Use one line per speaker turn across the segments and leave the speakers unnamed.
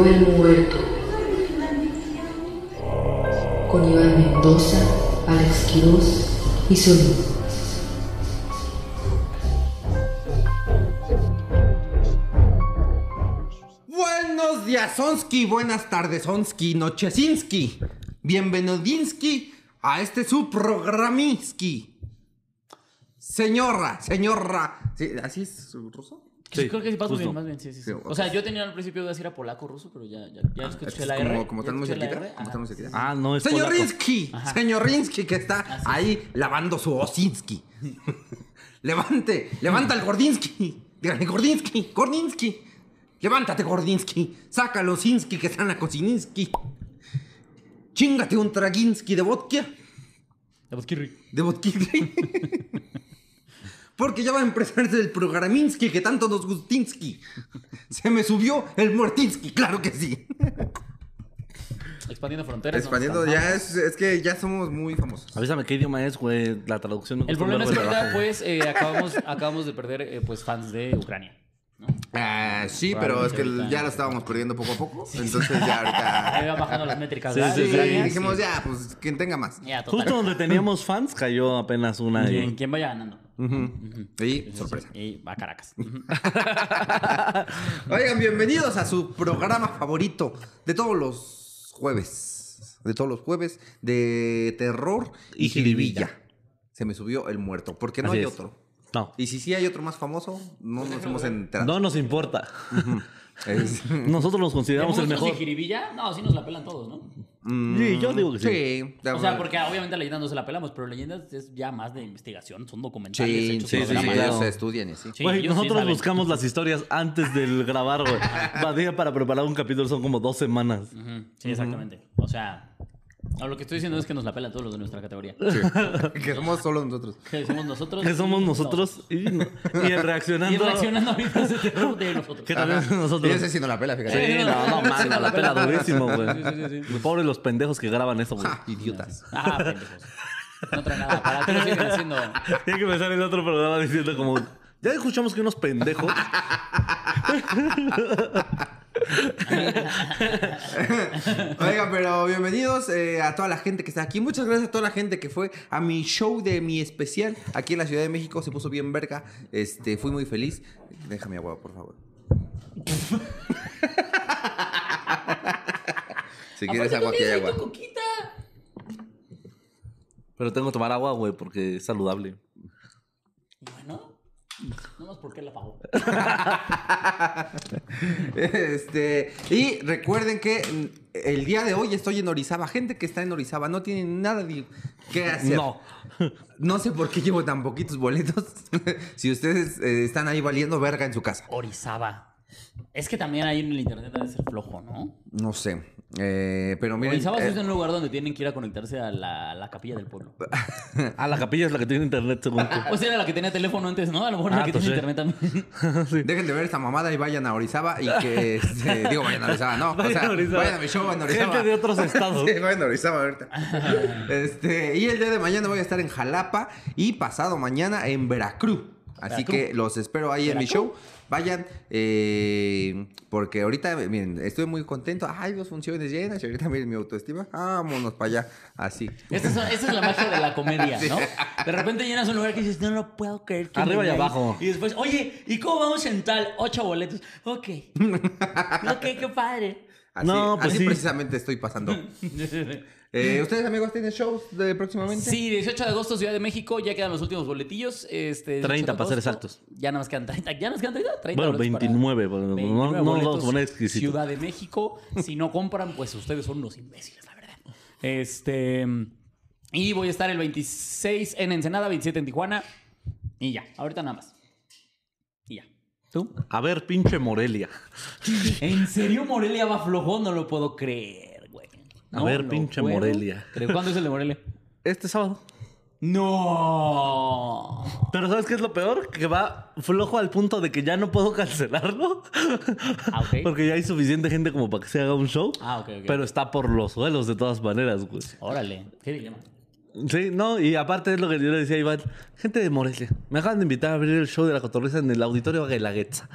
el muerto. Con Iván Mendoza, Alex Quiroz y Solín.
Buenos días, Sonsky. Buenas tardes, Sonsky. Nochesinski. Bienvenidinsky a este su programinsky. Señora, señora. ¿Sí, ¿Así es ruso?
Sí, creo que sí,
justo.
bien, más bien, sí, sí, sí.
Sí,
O sea, yo tenía al principio de decir a polaco ruso, pero ya, ya, ya escuché
Es
la
como,
R.
como están muy cerquita. Como muy cerquita.
Ah, no es polaco.
Señorinsky, señorinsky que está ahí lavando su Osinski. Levante, levanta el Gordinsky. Dígale, Gordinsky, Gordinsky. Levántate, Gordinsky. Saca los Osinski que están a Kosininsky. Chingate un Traginsky de vodka.
De Botkirri.
De vodka. Porque ya va a empezar el programinsky que tanto nos gustinsky. Se me subió el muertinsky, claro que sí.
Expandiendo fronteras. ¿no?
Expandiendo, ya es, es que ya somos muy famosos.
Avísame qué idioma es, güey. La traducción me
El problema es que ahorita, pues, eh, acabamos, acabamos de perder eh, pues, fans de Ucrania. ¿no?
Ah, sí, pero es que ya lo estábamos perdiendo poco a poco. Entonces ya ahorita.
Ahí va bajando las métricas.
Sí, sí,
dijimos ya, pues quien tenga más.
Ya.
Justo donde teníamos fans cayó apenas una. Y-
¿Quién vaya ganando?
Y sorpresa.
Y va a Caracas.
Oigan, bienvenidos a su programa favorito de todos los jueves. De todos los jueves de terror y
Y
jiribilla. Se me subió el muerto, porque no
Así
hay
es.
otro.
No.
Y si sí hay otro más famoso, no nos hemos enterado.
No nos importa.
Es-
Nosotros nos consideramos
¿De
el mejor.
y Jiribilla? No, sí nos la pelan todos, ¿no?
Sí, yo digo que sí.
Sí, de
O sea, porque obviamente a leyendas no se la pelamos, pero leyendas es ya más de investigación, son documentales.
Sí,
hechos
sí, sí, sí,
claro.
se estudian y sí.
Sí,
Güey, nosotros buscamos las historias antes del grabar, güey. Badía para preparar un capítulo son como dos semanas.
Sí, exactamente. O sea, no, lo que estoy diciendo es que nos la pelan todos los de nuestra categoría.
que somos solo nosotros.
Que somos nosotros.
Que somos nosotros y, no- y el reaccionando.
Y reaccionando a videos de terror de nosotros.
Que también nosotros.
Y ese sí no la pela, fíjate.
Sí, no, no, man, la pela durísimo, güey.
Sí, sí, sí, sí.
Pobres los pendejos que graban eso, güey.
Ja, idiotas.
Ah, pendejos. No trae nada. ¿Para lo siguen haciendo?
Tiene que empezar el otro programa diciendo como... Ya escuchamos que unos pendejos...
Oigan, pero bienvenidos eh, a toda la gente que está aquí. Muchas gracias a toda la gente que fue a mi show de mi especial aquí en la Ciudad de México. Se puso bien verga. Este, fui muy feliz. Déjame agua, por favor. si quieres agua, aquí hay agua.
coquita.
Pero tengo que tomar agua, güey, porque es saludable.
Bueno, no más porque la pagó.
Este, y recuerden que el día de hoy estoy en Orizaba. Gente que está en Orizaba no tiene nada de que hacer.
No.
No sé por qué llevo tan poquitos boletos. si ustedes eh, están ahí valiendo verga en su casa.
Orizaba. Es que también ahí en el internet debe ser flojo, ¿no?
No sé. Eh, pero miren.
Orizaba sí
eh,
es un lugar donde tienen que ir a conectarse a la, a la capilla del pueblo.
Ah, la capilla es la que tiene internet, según tú.
Pues era la que tenía teléfono antes, ¿no? A lo mejor
Ah,
la que
pues
tiene
sí.
internet también.
Dejen de ver esta mamada y vayan a Orizaba y que. este, digo, vayan a Orizaba, no.
Vayan
o sea,
a Orizaba.
vayan a mi show en Orizaba.
Gente de otros estados.
Sí, vayan a Orizaba ahorita. este, y el día de mañana voy a estar en Jalapa y pasado mañana en Veracruz. Así
Veracruz.
que los espero ahí en mi show. Vayan, eh, porque ahorita, miren, estoy muy contento. Hay dos funciones llenas y ahorita miren mi autoestima. Vámonos para allá. Así.
Esa es, esa es la magia de la comedia, ¿no? De repente llenas un lugar que dices, no lo puedo creer.
Arriba y
vean".
abajo.
Y después, oye, ¿y cómo vamos en tal? Ocho boletos. Ok. ok, qué padre.
Así,
No, pues
así
sí.
precisamente estoy pasando. Eh, ¿Ustedes, amigos, tienen shows de próximamente?
Sí, 18 de agosto, Ciudad de México, ya quedan los últimos boletillos. Este, 18
30
de
para ser exactos.
Ya nada más quedan 30. ¿Ya nos quedan 30? 30
Bueno,
boletos para-
29, pero no-
29
no vamos a
boletos,
poner exquisitos.
Ciudad de México. Si no compran, pues ustedes son unos imbéciles, la verdad. Este. Y voy a estar el 26 en Ensenada, 27 en Tijuana. Y ya, ahorita nada más. Y ya. ¿Tú?
A ver, pinche Morelia.
¿En serio Morelia va flojo? No lo puedo creer.
A
No
ver, pinche
puedo
Morelia.
¿Cuándo es el de Morelia?
Este sábado.
No.
Pero ¿sabes qué es lo peor? Que va flojo al punto de que ya no puedo cancelarlo.
Ah.
Porque ya hay suficiente gente como para que se haga un show.
Ah, ok, ok.
Pero está por los suelos de todas maneras, güey.
Órale, qué dilema.
Sí, no, y aparte es lo que yo le decía a Iván. Gente de Morelia, me acaban de invitar a abrir el show de la cotorriza en el auditorio Guelaguetza.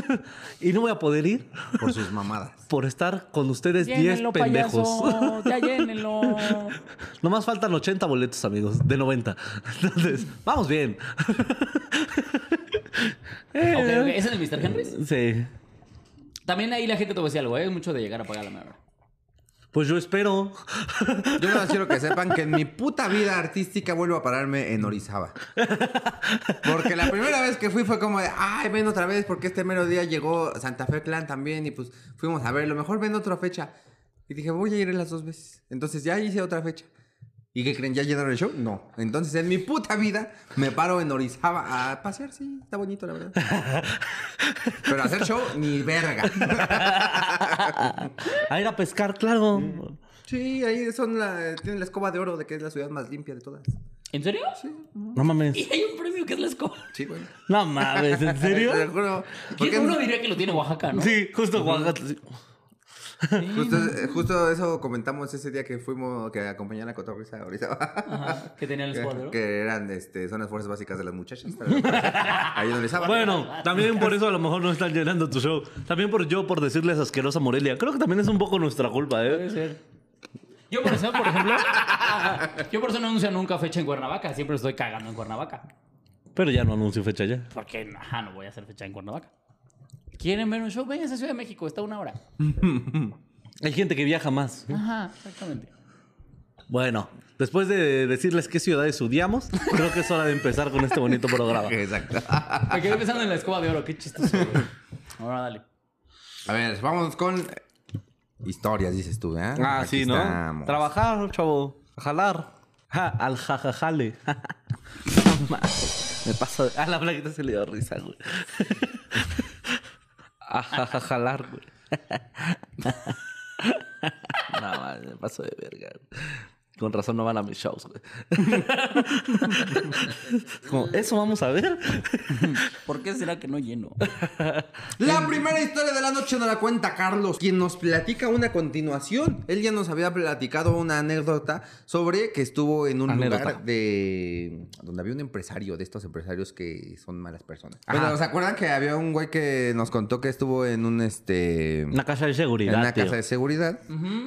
y no voy a poder ir
Por sus mamadas.
por estar con ustedes 10
Llénenlo,
pendejos.
payaso. Ya llénenlo.
Nomás faltan 80 boletos, amigos, de 90. Entonces, vamos bien.
Ok, ok. ¿Ese es el Mr. Henry?
Sí.
También ahí la gente te va a decir algo, ¿eh? Es mucho de llegar a pagar la hora.
Pues yo espero.
Yo no quiero que sepan que en mi puta vida artística vuelvo a pararme en Orizaba. Porque la primera vez que fui fue como de, ay, ven otra vez, porque este mero día llegó Santa Fe Clan también y pues fuimos a ver, lo mejor ven otra fecha. Y dije, voy a ir las dos veces. Entonces ya hice otra fecha. ¿Y qué creen? ¿Ya llenaron el show? No. Entonces en mi puta vida me paro en Orizaba a pasear, sí, está bonito la verdad. Pero hacer show, ni verga.
A ir a pescar, claro.
Sí, ahí son la, tienen la escoba de oro de que es la ciudad más limpia de todas.
¿En serio?
No mames.
Y hay un premio que es la escoba.
Sí, bueno.
No mames, ¿en serio?
Te lo juro.
¿Quién
Porque
uno diría que lo tiene Oaxaca, no?
Sí, justo Oaxaca. sí.
Justo, eh, justo eso comentamos ese día que fuimos, que acompañé a la cotorriza ahorita.
Ajá, que tenía el escuadro.
que, que eran, este, son las fuerzas básicas de las muchachas. Ahí donde estaba.
Bueno, también por eso a lo mejor no están llenando tu show. También por yo por decirles asquerosa Morelia. Creo que también es un poco nuestra culpa, ¿eh?
ser. Yo por eso, por ejemplo, yo por eso no anuncio nunca fecha en Cuernavaca. Siempre estoy cagando en Cuernavaca.
Pero ya no anuncio fecha ya.
Porque, ajá, no voy a hacer fecha en Cuernavaca. ¿Quieren ver un show? Vengan a Ciudad de México, está a una hora.
Hay gente que viaja más.
Ajá, exactamente.
Bueno, después de decirles qué ciudades odiamos, creo que es hora de empezar con este bonito programa.
Exacto.
Me quedé pensando en la escoba de oro, qué chistoso. güey. Ahora dale.
A ver, vamos con historias, dices tú, ¿eh?
Ah,
Aquí
sí, ¿no?
estamos.
Trabajar, chavo. Jalar. Ja, al jajajale. No mames, Me paso de... A la plaquita se le dio risa, güey. A jajajalar, güey. No, mames, me paso de verga. Con razón no van a mis shows, güey. Como, ¿eso vamos a ver?
¿Por qué será que no lleno?
La primera historia de la noche nos la cuenta Carlos, quien nos platica una continuación. Él ya nos había platicado una anécdota sobre que estuvo en un
Anécdota.
lugar de donde había un empresario, de estos empresarios que son malas personas. Bueno, ¿se acuerdan que había un güey que nos contó que estuvo en un este
Una casa de
en
seguridad,
una
tío.
casa de seguridad?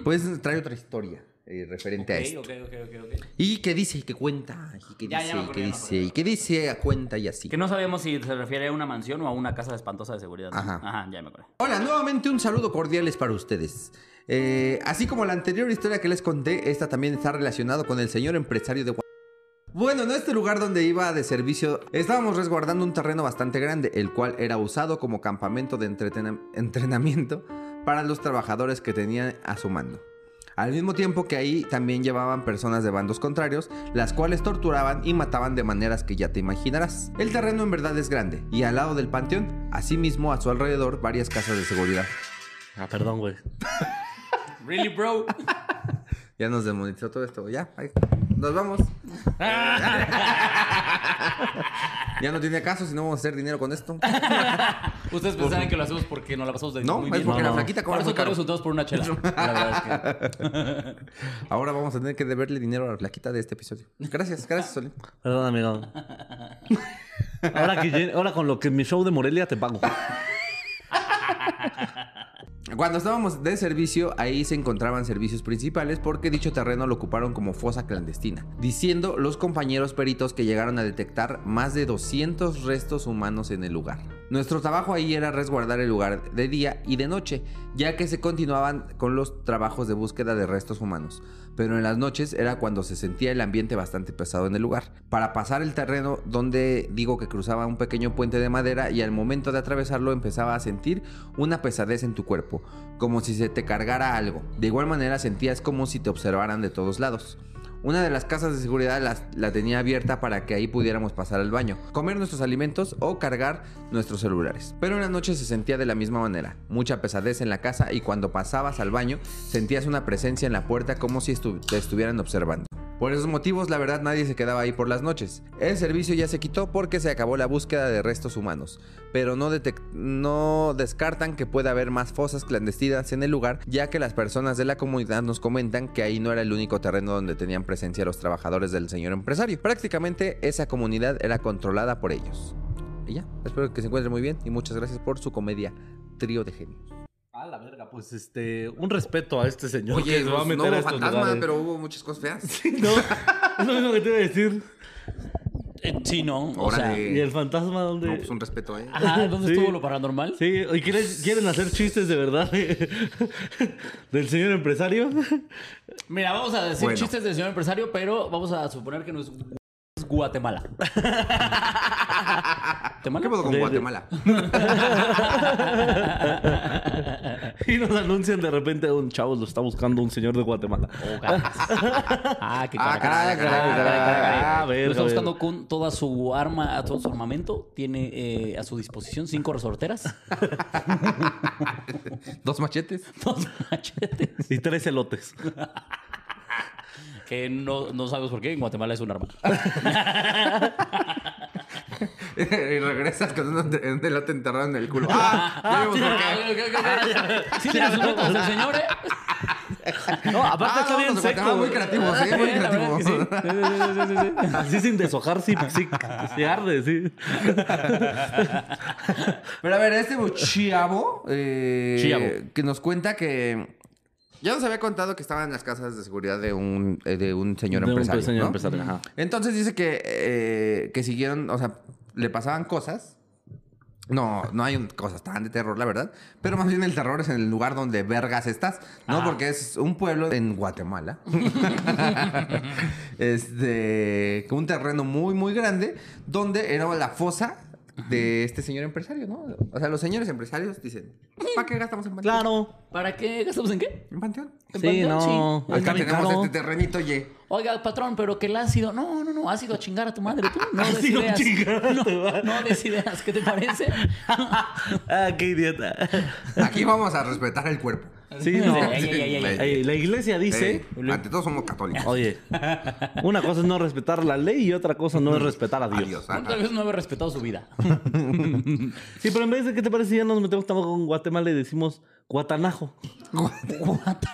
Pues trae otra historia eh, referente a esto.
Ok, ok, ok, ok.
Y que dice, y que cuenta, y que
Ya, ya
dice, y que dice, y que dice, a cuenta y así.
Que no sabemos si se refiere a una mansión o a una casa espantosa de seguridad. ¿no?
Ajá.
Ajá, ya me acordé.
Hola, nuevamente un saludo cordial es para ustedes. Eh, así como la anterior historia que les conté, esta también está relacionada con el señor empresario de Bueno, en este lugar donde iba de servicio, estábamos resguardando un terreno bastante grande, el cual era usado como campamento de entrenamiento para los trabajadores que tenían a su mando. Al mismo tiempo que ahí también llevaban personas de bandos contrarios, las cuales torturaban y mataban de maneras que ya te imaginarás. El terreno en verdad es grande, y al lado del panteón, asimismo a su alrededor varias casas de seguridad.
Ah, perdón, güey.
Really, bro?
Ya nos demonizó todo esto. Ya, ahí. nos vamos. ya no tiene caso si no vamos a hacer dinero con esto.
Ustedes pensaban que lo hacemos porque nos la pasamos de
No,
muy
es
bien.
porque
No,
la
no.
flaquita
Por
cobra
eso
muy
te
caro.
resultados por una chela. La verdad es que...
Ahora vamos a tener que deberle dinero a la flaquita de este episodio. Gracias, gracias, Solín.
Perdón, amigo. Ahora, que, llen- ahora con lo que mi show de Morelia te pago.
Cuando estábamos de servicio, ahí se encontraban servicios principales porque dicho terreno lo ocuparon como fosa clandestina, diciendo los compañeros peritos que llegaron a detectar más de 200 restos humanos en el lugar. Nuestro trabajo ahí era resguardar el lugar de día y de noche, ya que se continuaban con los trabajos de búsqueda de restos humanos, pero en las noches era cuando se sentía el ambiente bastante pesado en el lugar. Para pasar el terreno donde digo que cruzaba un pequeño puente de madera y al momento de atravesarlo empezaba a sentir una pesadez en tu cuerpo, como si se te cargara algo. De igual manera sentías como si te observaran de todos lados. Una de las casas de seguridad las- la tenía abierta para que ahí pudiéramos pasar al baño, comer nuestros alimentos o cargar nuestros celulares. Pero en la noche se sentía de la misma manera, mucha pesadez en la casa y cuando pasabas al baño sentías una presencia en la puerta como si te estuvieran observando. Por esos motivos, la verdad, nadie se quedaba ahí por las noches. El servicio ya se quitó porque se acabó la búsqueda de restos humanos, pero no, no descartan que pueda haber más fosas clandestinas en el lugar, ya que las personas de la comunidad nos comentan que ahí no era el único terreno donde tenían presencia los trabajadores del señor empresario. Prácticamente esa comunidad era controlada por ellos. Y ya, espero que se encuentren muy bien y muchas gracias por su comedia Trío de Genios.
A la verga, pues este, un respeto a este señor
Oye,
que se va a
pues,
meter
no
a
hubo
estos
fantasma,
lugares.
pero hubo muchas cosas feas.
No, es lo mismo que te iba a decir.
Eh, sí, no. O
Órale.
sea,
¿Y el fantasma dónde?
No, pues un respeto, ¿eh?
ajá, ¿dónde
Sí.
estuvo lo paranormal?
Sí, ¿y quieren, quieren hacer chistes de verdad de- del señor empresario?
Mira, vamos a decir
Bueno.
chistes del señor empresario, pero vamos a suponer que no es, Guatemala.
¿Qué pedo con Guatemala?
Y nos anuncian de repente un chavo lo está buscando un señor de Guatemala.
Oh, ah, qué
Ah,
caray,
caray,
caray,
caray,
caray, caray, caray.
Ah, verga,
Lo está buscando con toda su arma, todo su armamento. Tiene eh, a su disposición cinco resorteras,
Dos machetes.
dos machetes.
Y tres elotes.
Que no, no sabes por qué en Guatemala es un arma.
y regresas con un, enterrado en el culo. ¡Ah! Ya vimos por qué.
Sí, tiene sus métodos el señor, ¿eh?
No, aparte
Ah,
está bien
Guatemala
seco.
Muy creativos, ¿eh? Muy
Sí, la verdad
creativos.
que sí.
Así sin deshojar, sí, sí, sí arde, sí.
Pero a ver, este chavo, eh,
Chiavo.
que nos cuenta que ya nos había contado que estaba en las casas de seguridad de un, eh, de un señor
De un
empresario.
señor
¿no?
empresario, ajá.
Entonces dice que, eh, que siguieron, o sea, le pasaban cosas. No, no hay un- cosas tan de terror, la verdad. Pero más bien el terror es en el lugar donde vergas estás. No, porque es un pueblo en Guatemala. este. Un terreno muy, muy grande. Donde era la fosa de este señor empresario, ¿no? O sea, los señores empresarios dicen: ¿Para qué gastamos en panteón?
Claro.
¿Para qué gastamos en qué?
En panteón.
¿En
Sí,
panteón?
no.
Sí.
Acá tenemos
caro.
este terrenito, ye.
Oiga, patrón, pero que el ácido. No, no, no, ácido a chingar a tu madre, tú. No des
Ácido a
ideas.
chingar.
No, no des ideas, ¿qué te parece?
Ah, qué idiota.
Aquí vamos a respetar el cuerpo.
Sí, no. La iglesia dice,
Eh, ante todo somos católicos.
oye, una cosa es no respetar la ley y otra cosa no es respetar a Dios.
Tal vez no haber respetado su vida.
Sí, pero en vez de qué te parece si ya nos metemos tampoco con Guatemala y decimos Guatanajo,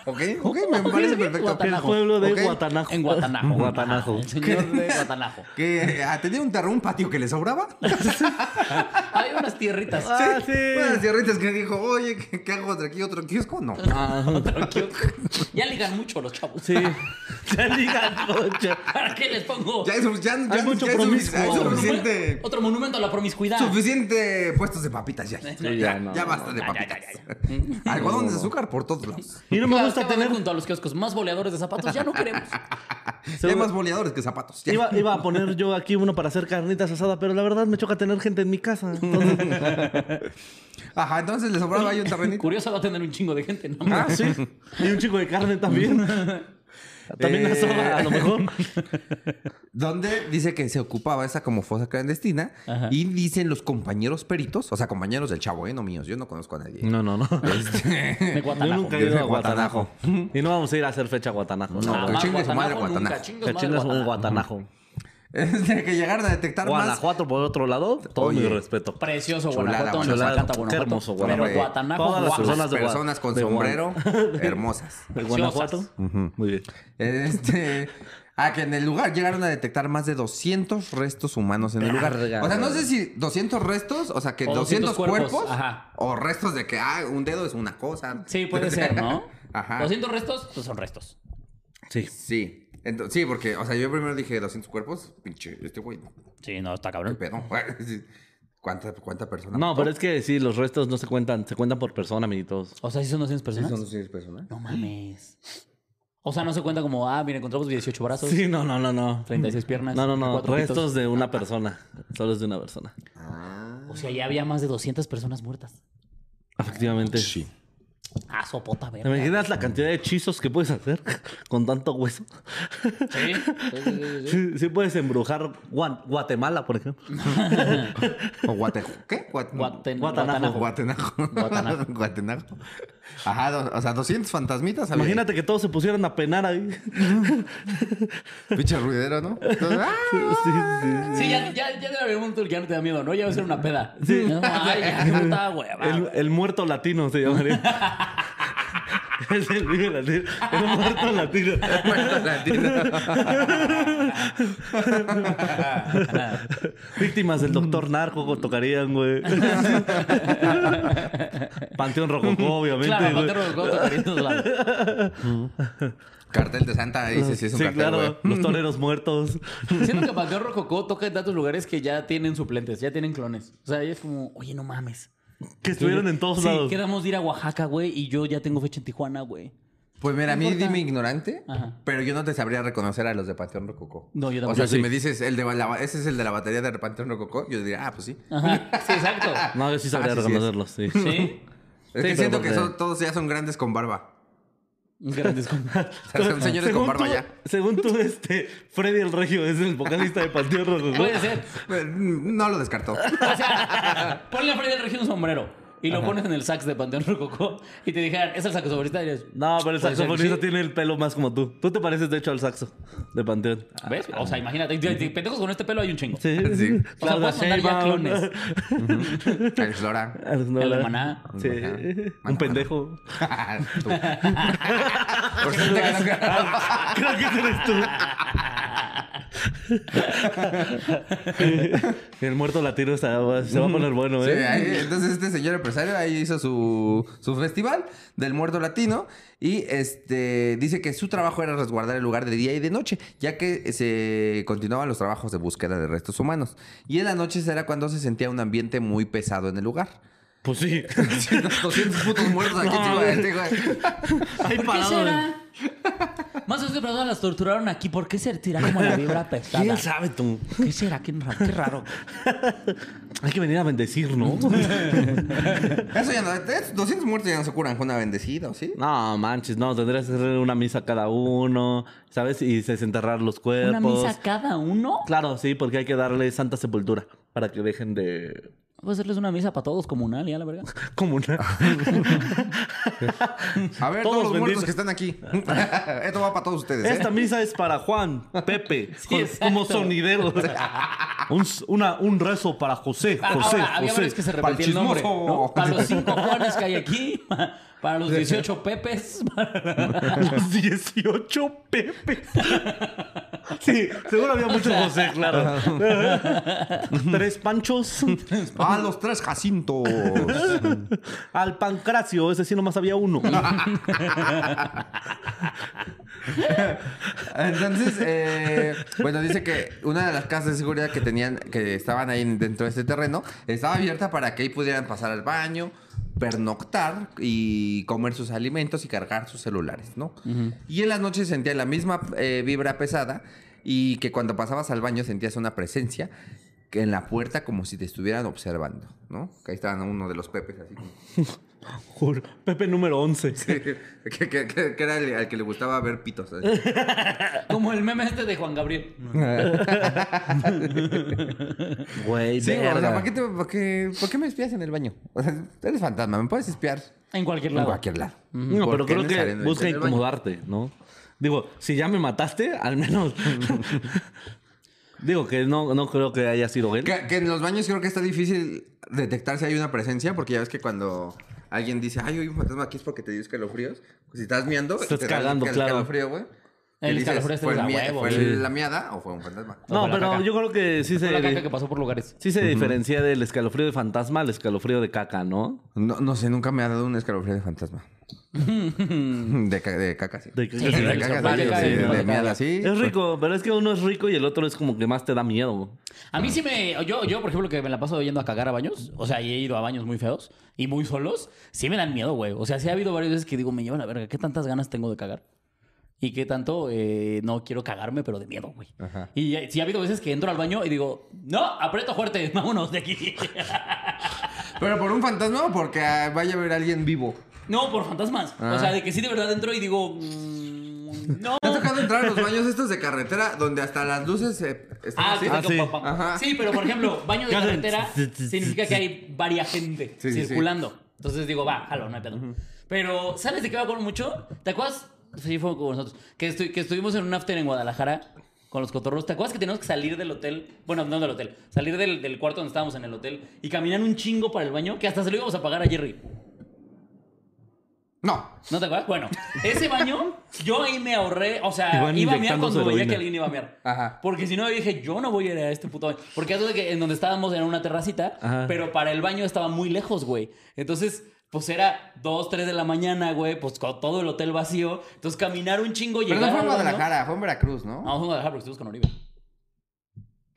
Ok, ok, me parece perfecto.
el
Guatanajo.
pueblo de
Ok.
Guatanajo.
En Guatanajo.
Guatanajo.
El señor de Guatanajo.
Que ah, tenía un terreno, un patio que le sobraba.
Hay unas tierritas.
Ah, sí.
Unas tierritas que dijo, oye, ¿qué, qué hago de aquí? ¿Otro kiosco? No.
Otro kiosco. Ya ligan mucho los chavos.
Sí. Ya digan, coche.
¿Para qué les pongo?
Ya, es, ya, ya-
Hay mucho
ya
promiscuo.
hay
otro,
suficiente,
monumento, otro monumento a la promiscuidad.
suficiente puestos de papitas ya.
Sí, ya, no,
ya
no,
basta de
ya, ya,
papitas. Algodón de azúcar por todos lados.
Y no me
¿Qué
gusta tener.
junto a los kioscos más boleadores de zapatos. Ya no queremos.
Ya hay más boleadores que zapatos.
Iba, iba a poner yo aquí uno para hacer carnitas asadas, pero la verdad me choca tener gente en mi casa. Entonces,
Ajá, entonces le sobraba ahí un terrenito.
Curioso va a tener un chingo de gente. ¿no?
ah, sí. Y un chico de carne también. También
Eh.
asada, a lo mejor.
Donde dice que se ocupaba esa como fosa clandestina.
Ajá.
Y dicen los compañeros peritos, o sea, compañeros del chavo, ¿eh? No míos. Yo no conozco a nadie.
No, no, no.
Este,
De
Yo
Guatanajo.
nunca he ido a
De Guatanajo.
Guatanajo. Y no vamos a ir a hacer fecha a Guatanajo. No,
No,
no.
Jamás
chingue su madre,
Guatanajo,
Que
madre,
chingas un
Guatanajo.
Este, que llegaron a detectar más.
Guanajuato, por otro lado, todo
Oye.
mi respeto.
Precioso
Chulada,
Guanajuato. Nos
chulada.
encanta
Qué
Guanajuato.
hermoso
Pero
Guanajuato.
Guatanajo,
Todas las personas de Gua-
personas con
de Guan-
sombrero hermosas.
¿De Guanajuato? Muy bien.
Este. Ah, que en el lugar llegaron a detectar más de 200 restos humanos en el lugar. O sea, no sé si 200 restos, o sea, que
O
200,
200 cuerpos,
cuerpos,
ajá.
o restos de que, ah, un dedo es una cosa.
Sí, puede ser, ¿no?
Ajá.
200 restos, pues son restos.
Sí.
Sí. Sí, porque, o sea, yo primero dije 200 cuerpos, pinche, este güey,
Sí, no, está
qué
cabrón.
pedo. ¿Cuánta, cuánta persona?
No,
mató?
pero es que sí, los restos no se cuentan, se cuentan por persona, amiguitos.
O sea, si son 200
Sí,
personas.
son 200 personas.
No mames. O sea, no se cuenta como, ah, mira, encontramos 18 brazos,
Sí, no, no, no, no.
36 piernas.
No, no, no.
pitos.
Restos de una persona. Solo es de una persona.
Ah.
O sea, ya había más de 200 personas muertas.
Efectivamente.
Sí.
Ah, sopota,
¿Te
verga.
imaginas la cantidad de hechizos que puedes hacer con tanto hueso?
Sí, sí, sí, sí, sí.
Sí, sí puedes embrujar Guatemala, por ejemplo.
O guate... ¿Qué? Guat-
Guaten-
Guatanajo.
Guatanajo.
Guatenajo.
Guatanajo.
Guatenajo. Ajá, do- o sea, 200 fantasmitas. a.
Imagínate que todos se pusieran a penar ahí.
Pinche ruidero, ¿no? Entonces, ¡ah!
Sí, sí, sí.
Sí, ya, ya, ya debe haber un el que ya no te da miedo, ¿no? Ya va a ser una peda. Sí. Ay, ya, qué puta hueva.
El, el muerto latino se llamaría. Es el vive latino. El muerto latino.
Muerto latino.
Víctimas del doctor narco tocarían, güey. Panteón Rococó, obviamente.
Claro,
güey.
Mateo Rococó.
Cartel de Santa, ahí sí, es un
Sí,
cartel,
claro. Los toreros muertos.
Siento que Panteón Rococó toca en tantos lugares que ya tienen suplentes, ya tienen clones. O sea, es como, oye, no mames.
Que estuvieron en todos
sí,
lados.
quedamos de ir a Oaxaca, güey, y yo ya tengo fecha en Tijuana, güey.
Pues mira, a mí dime ignorante,
Ajá.
pero yo no te sabría reconocer a los de Panteón Rococó.
No, yo
O
tampoco.
sea,
Yo
si me dices, el de la, ese es el de la batería de Panteón Rococó, yo diría, ah, pues sí.
Ajá, sí, exacto.
No, yo sí sabría
Ah, sí, sí
reconocerlos, sí.
¿Sí?
Es
Sí,
que siento que
porque-
son- todos ya son grandes con barba.
Grandes con-
son señores con
Según
barba
tú,
ya.
según tú, este, Freddy el Regio es el vocalista de Panteón Rococó.
Puede ser.
Eh, No lo descartó.
O sea, ponle a Freddy del Regio un sombrero y lo pones en el sax de Panteón Rococó y te dijeran, ¿es el saxofonista? Y dices,
No, pero el
Puede ser,
saxofonista
sí.
tiene el pelo más como tú. Tú te pareces, de hecho, al saxo de Panteón.
¿ves? O sea, imagínate, de- de pendejos con este pelo hay un chingo.
Sí,
Sí.
O sea, puedes mandar ya
Sheinbaum.
clones.
Alex Lora.
Alex
El de Maná.
Sí. Un
Maná.
pendejo.
Tú. Por cierto, que no-
Creo que ese eres tú. el muerto latino está- se va a poner bueno,
Sí,
¿eh?
ahí- entonces este señor ahí hizo su, su festival del muerto latino y este dice que su trabajo era resguardar el lugar de día y de noche, ya que se continuaban los trabajos de búsqueda de restos humanos. Y en la noche era cuando se sentía un ambiente muy pesado en el lugar.
Pues sí.
200 putos muertos aquí
No. Ahí
¿Qué
parado.
Más o menos personas las torturaron aquí. ¿Por qué se tira como la vibra pesada?
¿Quién sabe tú?
¿Qué será? Qué raro. Qué raro.
Hay que venir a bendecir, ¿no?
Eso ya no, es- 200 muertos ya no se curan con una bendecida, ¿o sí?
No, manches, no. Tendrías que hacer una misa cada uno, ¿sabes? Y desenterrar los cuerpos.
¿Una misa cada uno?
Claro, sí, porque hay que darle santa sepultura para que dejen de...
Voy a hacerles una misa para todos comunal, ya la verga.
Comunal.
A ver,
Todos
todos, los muertos
benditos.
que están aquí. Esto va para todos ustedes, ¿eh?
Esta misa es para Juan, Pepe,
Sí,
como sonideros. un, una, un rezo para José, José,
Ahora, había
José.
varios que se repetía el nombre. Para los cinco Juanes que hay aquí, para los 18 Pepes. para-
Los 18 Pepe. Sí, seguro había muchos José, claro. Tres Panchos.
A los tres Jacintos.
Al Pancracio, ese sí nomás había uno.
Entonces, eh, bueno, dice que una de las casas de seguridad que tenían, que estaban ahí dentro de este terreno, estaba abierta para que ahí pudieran pasar al baño, pernoctar y comer sus alimentos y cargar sus celulares, ¿no? Y en las noches sentía la misma eh, vibra pesada y que cuando pasabas al baño sentías una presencia en la puerta como si te estuvieran observando, ¿no? Que ahí estaban uno de los pepes así como...
Juro. Pepe número 11.
que, que- que- que era el, al que le gustaba ver pitos.
Como el meme este de Juan Gabriel.
Güey,
Sí, o sea,
verga.
¿para qué, te- para qué- ¿por qué me espías en el baño? O sea, eres fantasma, me puedes espiar
En cualquier
en
lado.
cualquier lado.
No,
¿Por
pero creo que busca
en
incomodarte, ¿no? Digo, si ya me mataste, al menos. Digo que no, no creo que haya sido él.
Que, que en los baños creo que está difícil detectar si hay una presencia, porque ya ves que cuando alguien dice, ay, hay un fantasma aquí es porque te dio escalofríos. Pues si estás miando,
Estás
te da
cagando,
el
claro.
escalofrío, güey.
El escalofrío este
¿fue, el
a
mie-
huevo,
¿Fue
sí.
la miada o fue un fantasma?
No,
la
pero yo creo que sí
Fue la caca
se,
que pasó por lugares.
sí se diferencia del escalofrío de fantasma al escalofrío de caca, ¿no?
No, no sé, nunca me ha dado un escalofrío de fantasma. de, ca- de caca, sí.
De caca,
Sí, de caca, sí,
Caca,
sí,
sí,
de
caca.
miada, sí.
Es rico, pero es que uno es rico y el otro es como que más te da miedo.
A mí sí me. Yo, yo, por ejemplo, que me la paso yendo a cagar a baños. O sea, y he ido a baños muy feos y muy solos. Sí me dan miedo, güey. O sea, sí ha habido varias veces que digo, me lleva la verga. ¿Qué tantas ganas tengo de cagar? Y qué tanto eh, no quiero cagarme, pero de miedo, güey.
Ajá.
Y sí ha habido veces que entro al baño y digo, no, aprieto fuerte, vámonos de aquí.
¿Pero por un fantasma o porque ah, vaya a haber alguien vivo?
No, por fantasmas.
Ah.
O sea, de que sí de verdad entro y digo. mm, no.
¿Te ha tocado entrar a los baños estos de carretera donde hasta las luces eh, están
Ah,
así?
Ah, sí.
Ajá.
Sí, pero por ejemplo, baño de carretera significa que hay varia gente
Sí, sí, sí.
circulando. Entonces digo, va, jalo, no hay pedo. Pero, ¿sabes de qué me acuerdo mucho? ¿Te acuerdas? Sí, fue con nosotros. Que, estu- que estuvimos en un after en Guadalajara con los cotorros. ¿Te acuerdas que teníamos que salir del hotel? Bueno, no del hotel. Salir del, del cuarto donde estábamos en el hotel y caminar un chingo para el baño que hasta se lo íbamos a pagar a Jerry.
No.
¿No te acuerdas? Bueno, ese baño, yo ahí me ahorré, o sea,
Iban
iba a mear cuando veía
heroína.
que alguien iba a mear.
Ajá.
Porque si no, dije, yo no voy a ir a este puto baño. Porque eso de que en donde estábamos era una terracita,
Ajá.
pero para el baño estaba muy lejos, güey. Entonces, pues era 2, 3 de la mañana, güey, pues con todo el hotel vacío. Entonces, caminar un chingo,
Pero
llegar
no fue en Guadalajara, fue en Veracruz, ¿no?
No, fue en Guadalajara porque estuvimos con Oribe.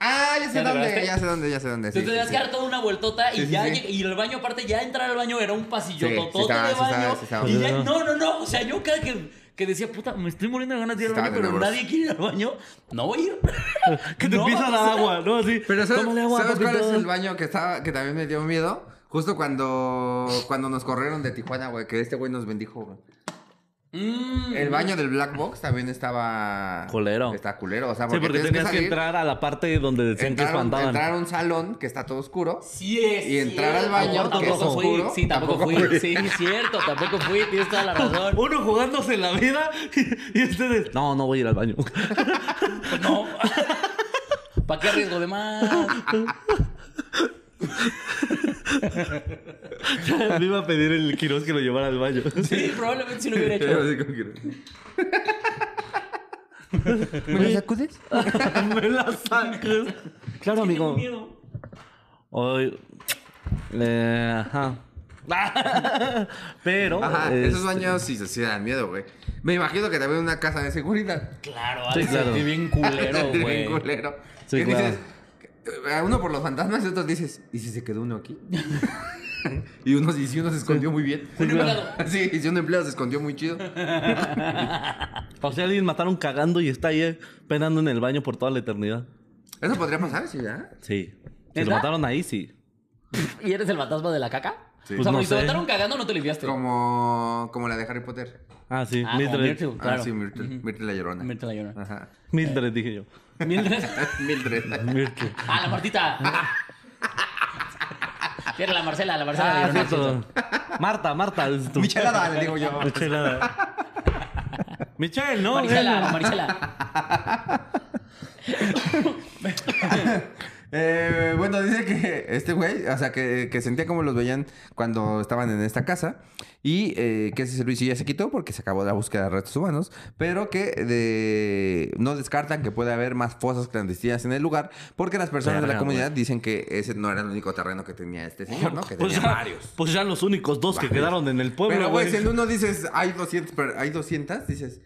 Ah, ya sé
¿Ya te
dónde, ya sé dónde, ya sé dónde. sí,
Entonces tenías
sí,
que
sí.
dar toda una vueltota y ya y el baño aparte ya entrar al baño era un pasillo
Sí, sí
totote
estaba,
de
sí estaba,
baño
sí estaba.
y ya
Sí,
no no no o sea yo cada que, que decía puta me estoy muriendo de ganas de ir al baño pero nadie quiere ir al baño no voy a ir
Que te
No,
empieza a
o
dar
sea,
agua, ¿no? Así.
Pero ¿sabes,
agua,
¿sabes cuál es el baño que estaba que también me dio miedo? Justo cuando cuando nos corrieron de Tijuana, güey, que este güey nos bendijo, güey.
Mm.
El baño del Black Box también estaba
Culero.
Está culero, o sea,
Sí,
porque,
porque
tienes
tenías que,
salir,
entrar a la parte donde decían que
entrar, a un-
espantaban.
entrar a un salón que está todo oscuro.
Sí es
Y entrar al baño, que es
fui. Sí, tampoco,
tampoco
fui.
fui.
Sí, es cierto, tampoco fui. Tienes toda la razón.
Uno jugándose la vida y, y ustedes. No, no voy a ir al baño.
No. ¿Para qué arriesgo de más?
Me iba a pedir el Quiroz que lo llevara al baño.
Sí, probablemente si lo hubiera hecho.
¿Me lo sacudes?
Me la sacas. Claro,
Tengo
amigo.
miedo.
Hoy. Eh, ajá. Pero.
Ajá,
este,
esos baños sí, sí dan miedo, güey. Me imagino que también una casa de seguridad.
Claro,
Sí, claro.
bien culero,
Bien
güey.
culero.
Sí, claro.
dices, uno por los fantasmas y otros dices, ¿y si se quedó uno aquí? y uno, y si uno se escondió muy bien.
Un empleado.
Sí, y si un empleado se escondió muy chido.
O sea, alguien mataron cagando y está ahí eh, penando en el baño por toda la eternidad.
Eso podría pasar, sí, ¿ya?
Sí. Si lo mataron ahí, sí.
¿Y eres el fantasma de la caca?
Sí.
O
Pues
sea,
no
porque te
sé.
mataron cagando no te limpiaste.
Como, como la de Harry Potter.
Ah, sí.
Ah, como
Mildred.
Myrtle, claro.
Ah, sí, Myrtle, Myrtle la llorona.
Mírate la llorona.
Ajá.
Mildred, dije yo.
Mildred.
Mildred.
Myrtle.
Ah, la Martita. Era la Marcela, la Marcela. la
Ah,
llorona,
cierto. Marta, Marta. es tu-
Michelada, le digo yo.
Michelada. Michelle, ¿no?
Marisela. Marisela.
Eh, bueno, dice que este güey, o sea, que, que sentía como los veían cuando estaban en esta casa y eh, que ese servicio ya se quitó porque se acabó la búsqueda de restos humanos, pero que de, no descartan que puede haber más fosas clandestinas en el lugar porque las personas de la comunidad dicen que ese no era el único terreno que tenía este señor, ¿no? Que
Pues
tenía
ya,
varios.
pues ya los únicos dos que quedaron en el pueblo,
Pero, güey, si en uno dices hay 200, pero hay 200, dices,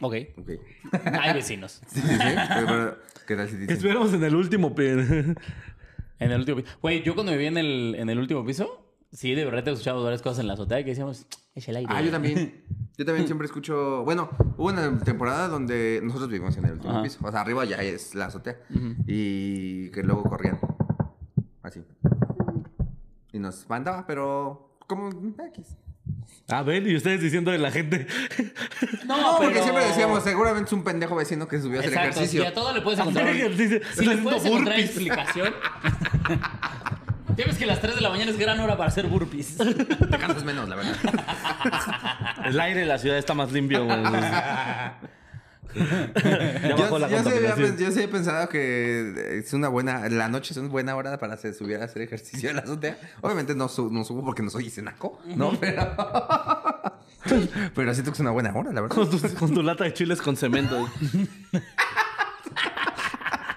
Ok.
ok.
Hay vecinos.
Sí, sí, sí. Pero, pero, ¿qué tal si
Que
dicen?
estuviéramos en el último. pe-
En el último piso. Güey, yo cuando vivía en el, en el último piso, sí, de verdad te escuchábamos varias cosas en la azotea que decíamos, es el aire.
Ah, yo también. Yo también siempre escucho. Bueno, hubo una temporada donde nosotros vivimos en el último
Ajá.
piso. O sea, arriba ya es la azotea. Y que luego corrían. Así. Y nos espantaba, pero. Como. X.
A ver, y ustedes diciendo de la gente.
No,
No, porque
pero-
siempre decíamos, seguramente es un pendejo vecino que subió a hacer
Exacto,
ejercicio.
y a todo le puedes encontrar.
Hacer ejercicio.
Si le puedes encontrar
burpees.
explicación. Ya ves que las 3 de la mañana es gran hora para hacer burpees.
Te cansas menos, la verdad.
El aire de la ciudad está más limpio, güey. ya
Yo,
bajó la
yo sí había
contaminación.
pen- yo sí he pensado que es una buena. La noche es una buena hora para hacer, subir a hacer ejercicio en la azotea. Obviamente no, su- no subo porque no soy cenaco, ¿no? Pero. pero siento que es una buena hora, la verdad.
Con tu, con tu lata de chiles con cemento.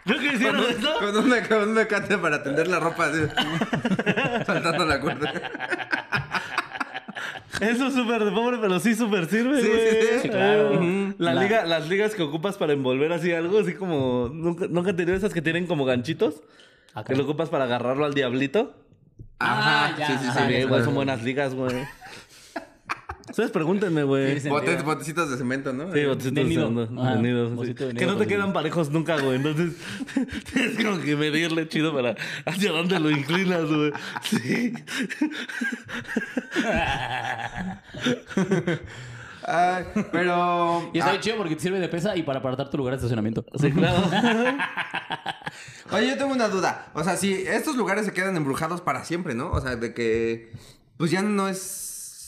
¿Yo qué hicieron?
Con una, con una cata para tender la ropa así. Saltando la cuerda.
Eso es súper de pobre, pero sí súper sirve,
Sí,
güey.
sí, sí.
Sí, claro.
La
La-
liga, las ligas que ocupas para envolver así algo, así como... ¿Nunca, nunca he tenido esas que tienen como ganchitos?
Acá.
Que lo ocupas para agarrarlo al diablito.
Ah, ya,
sí, sí,
ajá,
sí.
Cuál
son buenas ligas, güey. Ustedes pregúntenme, güey.
Sí,
Sí,
sí.
Botes- botecitos de cemento, ¿no?
botecitos
Del
de
nido.
sí.
de
Que no te quedan
sí.
parejos nunca, güey. Entonces, tienes como que medirle chido para hacia dónde lo inclinas, güey. Sí.
Ay, pero.
Y está
Ah,
chido porque te sirve de pesa y para apartar tu lugar de estacionamiento.
Sí, claro.
Oye, yo tengo una duda. O sea, si estos lugares se quedan embrujados para siempre, ¿no? O sea, de que. Pues ya no es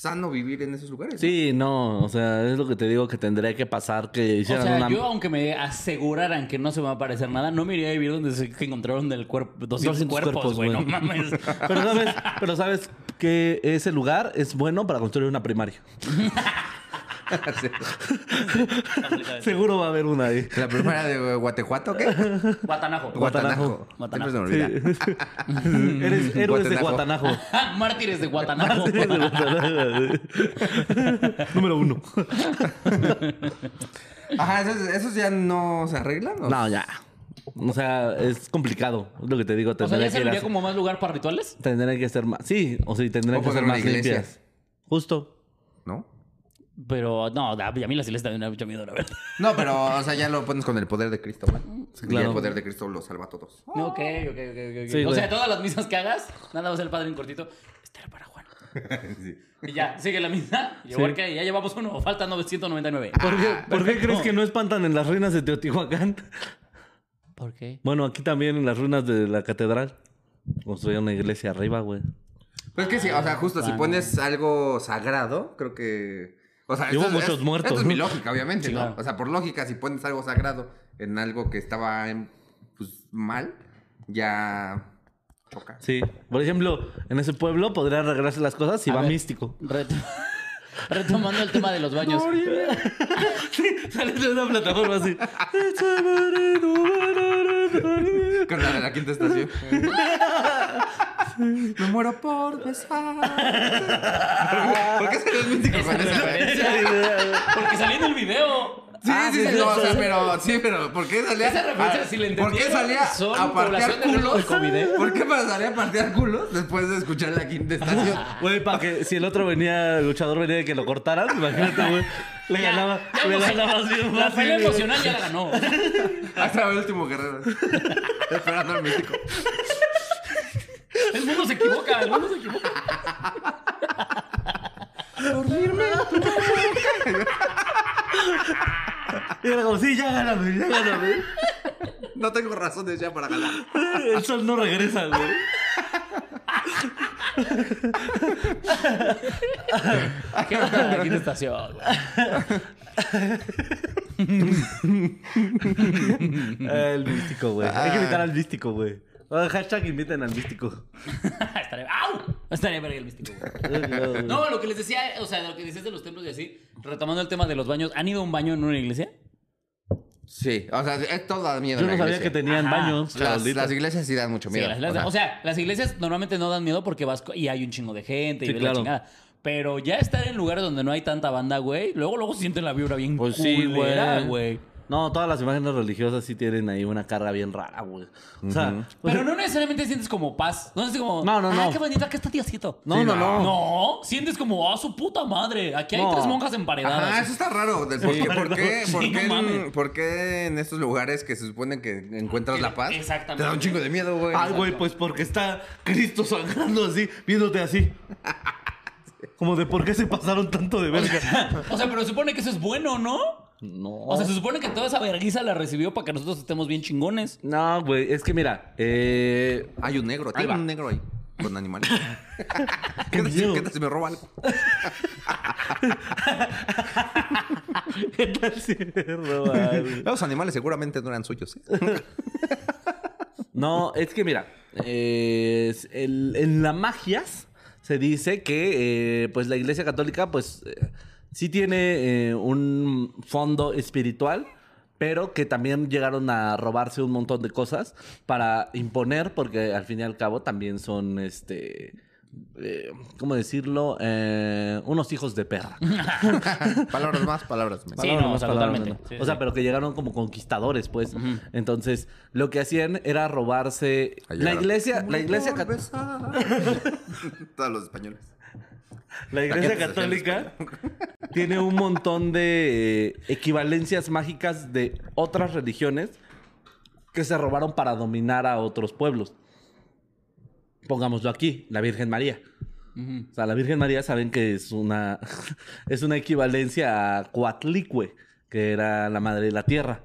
sano vivir en esos lugares. ¿no?
Sí, no, o sea, es lo que te digo que tendría que pasar que
O
hicieran
sea,
una...
yo aunque me aseguraran que no se me va a aparecer nada, no me iría a vivir donde se que encontraron del cuerpo 200,
200
cuerpos, güey. No mames.
Pero sabes, pero sabes que ese lugar es bueno para construir una primaria. Seguro va a haber una ahí.
La primera de Guatejuato, ¿o ¿qué?
Guatanajo.
Guatanajo.
Guatanajo.
Siempre se me olvida.
Eres héroes de
Guatanajo.
Guatanajo.
Mártires de Guatanajo.
Número uno.
Ajá, ¿esos, esos ya no se arreglan? ¿o?
No, ya. O sea, es complicado. Es lo que te digo.
o sea,
Tendría
¿ya serviría como más lugar para rituales?
Tendría que ser más. Sí, o sí, tendrían
O
que ser más
iglesia.
limpias. Justo.
Pero no, a mí las iglesias también me da mucho miedo, la verdad.
No, pero, o sea, ya lo pones con el poder de Cristo,
Claro.
Ya el poder de Cristo lo salva a todos.
Ok, ok, ok, ok. ok.
Sí,
o
güey.
sea, todas las misas que hagas, nada más el padre en cortito. Esta era para Juan. Y ya, sigue la misa. Y igual que ya llevamos uno, faltan 999.
¿Por qué, ¿por qué crees que no espantan en las ruinas de Teotihuacán?
¿Por qué?
Bueno, aquí también en las ruinas de la catedral. Construyeron una iglesia arriba, güey.
Pues que sí, o sea, justo si pones algo sagrado, creo que. O sea,
hubo muchos
es-
muertos,
Esto es mi lógica, obviamente,
Sí,
¿no?
claro.
O sea, por lógica, si pones algo sagrado en algo que estaba en, pues, mal, ya choca.
Sí. Por ejemplo, en ese pueblo podrían arreglarse las cosas si
A
va
ver.
místico.
Ret- Retomando el tema de los baños.
Sale de una plataforma así.
Con la de la quinta estación. Me muero por besar. ¿Por qué salió el místico con esa?
Porque salía en el video.
Sí,
Ah,
sí, sí, no, o sea, pero, sí, pero, ¿por qué salía?
Esa referencia,
a-
si la
¿Por qué salía a partear culos?
¿eh?
¿Por qué para salir a partear culos después de escuchar la quinta estación?
Güey, para que si el otro venía, el luchador venía de que lo cortaran, imagínate, güey. Le
Ya,
ganaba,
ya
le bien
La pelea emocional ya la ganó.
Hasta el último guerrero. Esperando al místico.
El mundo se equivoca, el mundo se equivoca.
Y era como, sí, ya gáname, ya gáname.
No tengo razones ya para ganar.
El sol no regresa, güey.
Qué buena la quinta estación, güey.
El místico, güey. Hay que invitar al místico, güey. Ah, Hashtag inviten al místico.
Estaría, ¡au! Estaría verga el místico, güey. No, lo que les decía, o sea, lo que decías de los templos y así, retomando el tema de los baños, ¿han ido a un baño en una iglesia?
Sí, o sea, es todo miedo.
Yo no
la
sabía
iglesia.
que tenían
Ajá.
baños.
Las, iglesias sí dan mucho
Sí,
miedo.
las
o
o,
sea,
las iglesias normalmente no dan miedo porque vas y hay un chingo de gente y
Sí,
ves la chingada. Pero ya estar en lugares donde no hay tanta banda, güey, luego luego sienten la vibra bien
Pues sí,
culera,
güey. No, todas las imágenes religiosas sí tienen ahí una carga bien rara, güey. O sea,
Pero no necesariamente sientes como paz. No sientes como.
No, no,
"Ah,
no.
qué bonito, acá está Diosito.
no,
Sí,
no,
no.
no.
No, sientes como, ah, su puta madre. Aquí hay
No.
tres monjas emparedadas.
Ajá, eso está raro. del ¿Por, qué, por, qué,
Sí,
por,
no
qué en,
mames.
por qué en estos lugares que se supone que encuentras la paz?
Exactamente.
Te da un chingo de miedo, güey.
Ay, güey, pues porque está Cristo sangrando así, viéndote así. Como de por qué se pasaron tanto de verga.
O sea, pero se supone que eso es bueno, ¿no?
No.
O sea, se supone que toda esa vergüenza la recibió para que nosotros estemos bien chingones.
No, güey, es que mira, eh,
Hay un negro,
va.
un negro ahí. Con animales.
Qué
¿Qué tal si- qué tal si me roba algo?
¿qué tal si me roban?
Los animales seguramente no eran suyos. ¿eh?
No, es que mira, eh, es- el- en la magias se dice que eh, pues la Iglesia Católica pues eh, sí tiene eh, un fondo espiritual, pero que también llegaron a robarse un montón de cosas para imponer, porque al fin y al cabo también son este... eh, ¿Cómo decirlo? Eh, unos hijos de perra.
palabras más, palabras menos.
Sí,
Palabras
no,
más,
o sea,
palabras
totalmente.
menos.
Sí,
o sea,
sí.
pero que llegaron como conquistadores, pues. Entonces, lo que hacían era robarse. La iglesia, la iglesia católica.
Todos los españoles.
La Iglesia Católica tiene un montón de eh, equivalencias mágicas de otras religiones que se robaron para dominar a otros pueblos. Pongámoslo aquí, la Virgen María. O sea, la Virgen María saben que es una, es una equivalencia a Coatlicue, que era la madre de la tierra,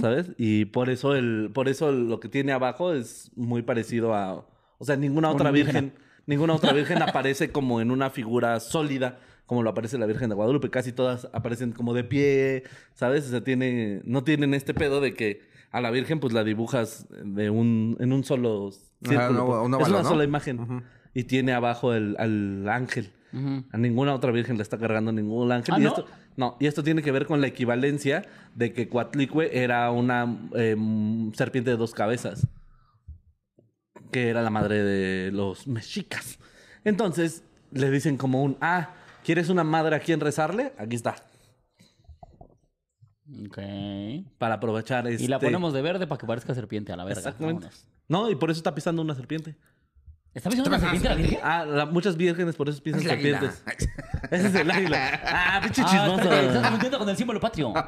¿sabes? Y por eso, el, por eso lo que tiene abajo es muy parecido a... O sea, ninguna otra virgen, ninguna otra virgen aparece como en una figura sólida, como lo aparece la Virgen de Guadalupe. Casi todas aparecen como de pie, ¿sabes? O sea, tiene, no tienen este pedo de que a la Virgen pues la dibujas de un, en un solo círculo. Pues. es una
¿no?
sola imagen. Y tiene abajo el, al ángel. A ninguna otra virgen le está cargando ningún ángel.
¿Ah,
y
no?
esto, no, y esto tiene que ver con la equivalencia de que Coatlicue era una eh, serpiente de dos cabezas. Que era la madre de los mexicas. Entonces, le dicen como un, ah, ¿quieres una madre a quien rezarle? Aquí está.
Ok.
Para aprovechar este...
Y la ponemos de verde para que parezca serpiente a la verga.
Exactamente.
Vámonos.
No, y por eso está pisando una serpiente.
¿Está pensando una serpiente la virgen?
Ah, la- muchas vírgenes por eso
Es águila.
serpientes. Ese es el águila. Ah, pinche
Ah,
chismoso.
estás confundiendo con el símbolo patrio.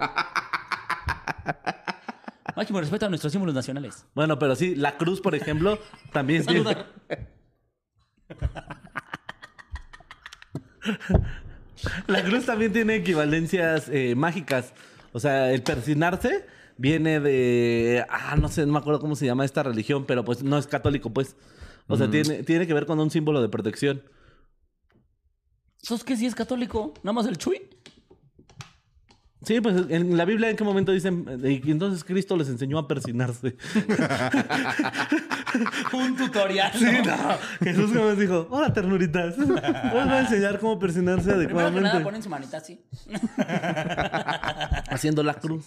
Máximo respeto a nuestros símbolos nacionales.
Bueno, pero sí, la cruz, por ejemplo, también tiene...
Saluda.
La cruz también tiene equivalencias eh, mágicas. O sea, el persinarse viene de... Ah, no sé, no me acuerdo cómo se llama esta religión, pero pues no es católico, pues. O sea, tiene, tiene que ver con un símbolo de protección.
¿Sos que sí es católico? ¿Nada más el chuy?
Sí, pues en la Biblia en qué momento dicen... eh, Y entonces Cristo les enseñó a persinarse.
Un tutorial.
Sí, no. Jesús como dijo, hola ternuritas. Os voy a enseñar cómo persinarse
Primero que nada,
adecuadamente.
ponen su manita así.
Haciendo la cruz.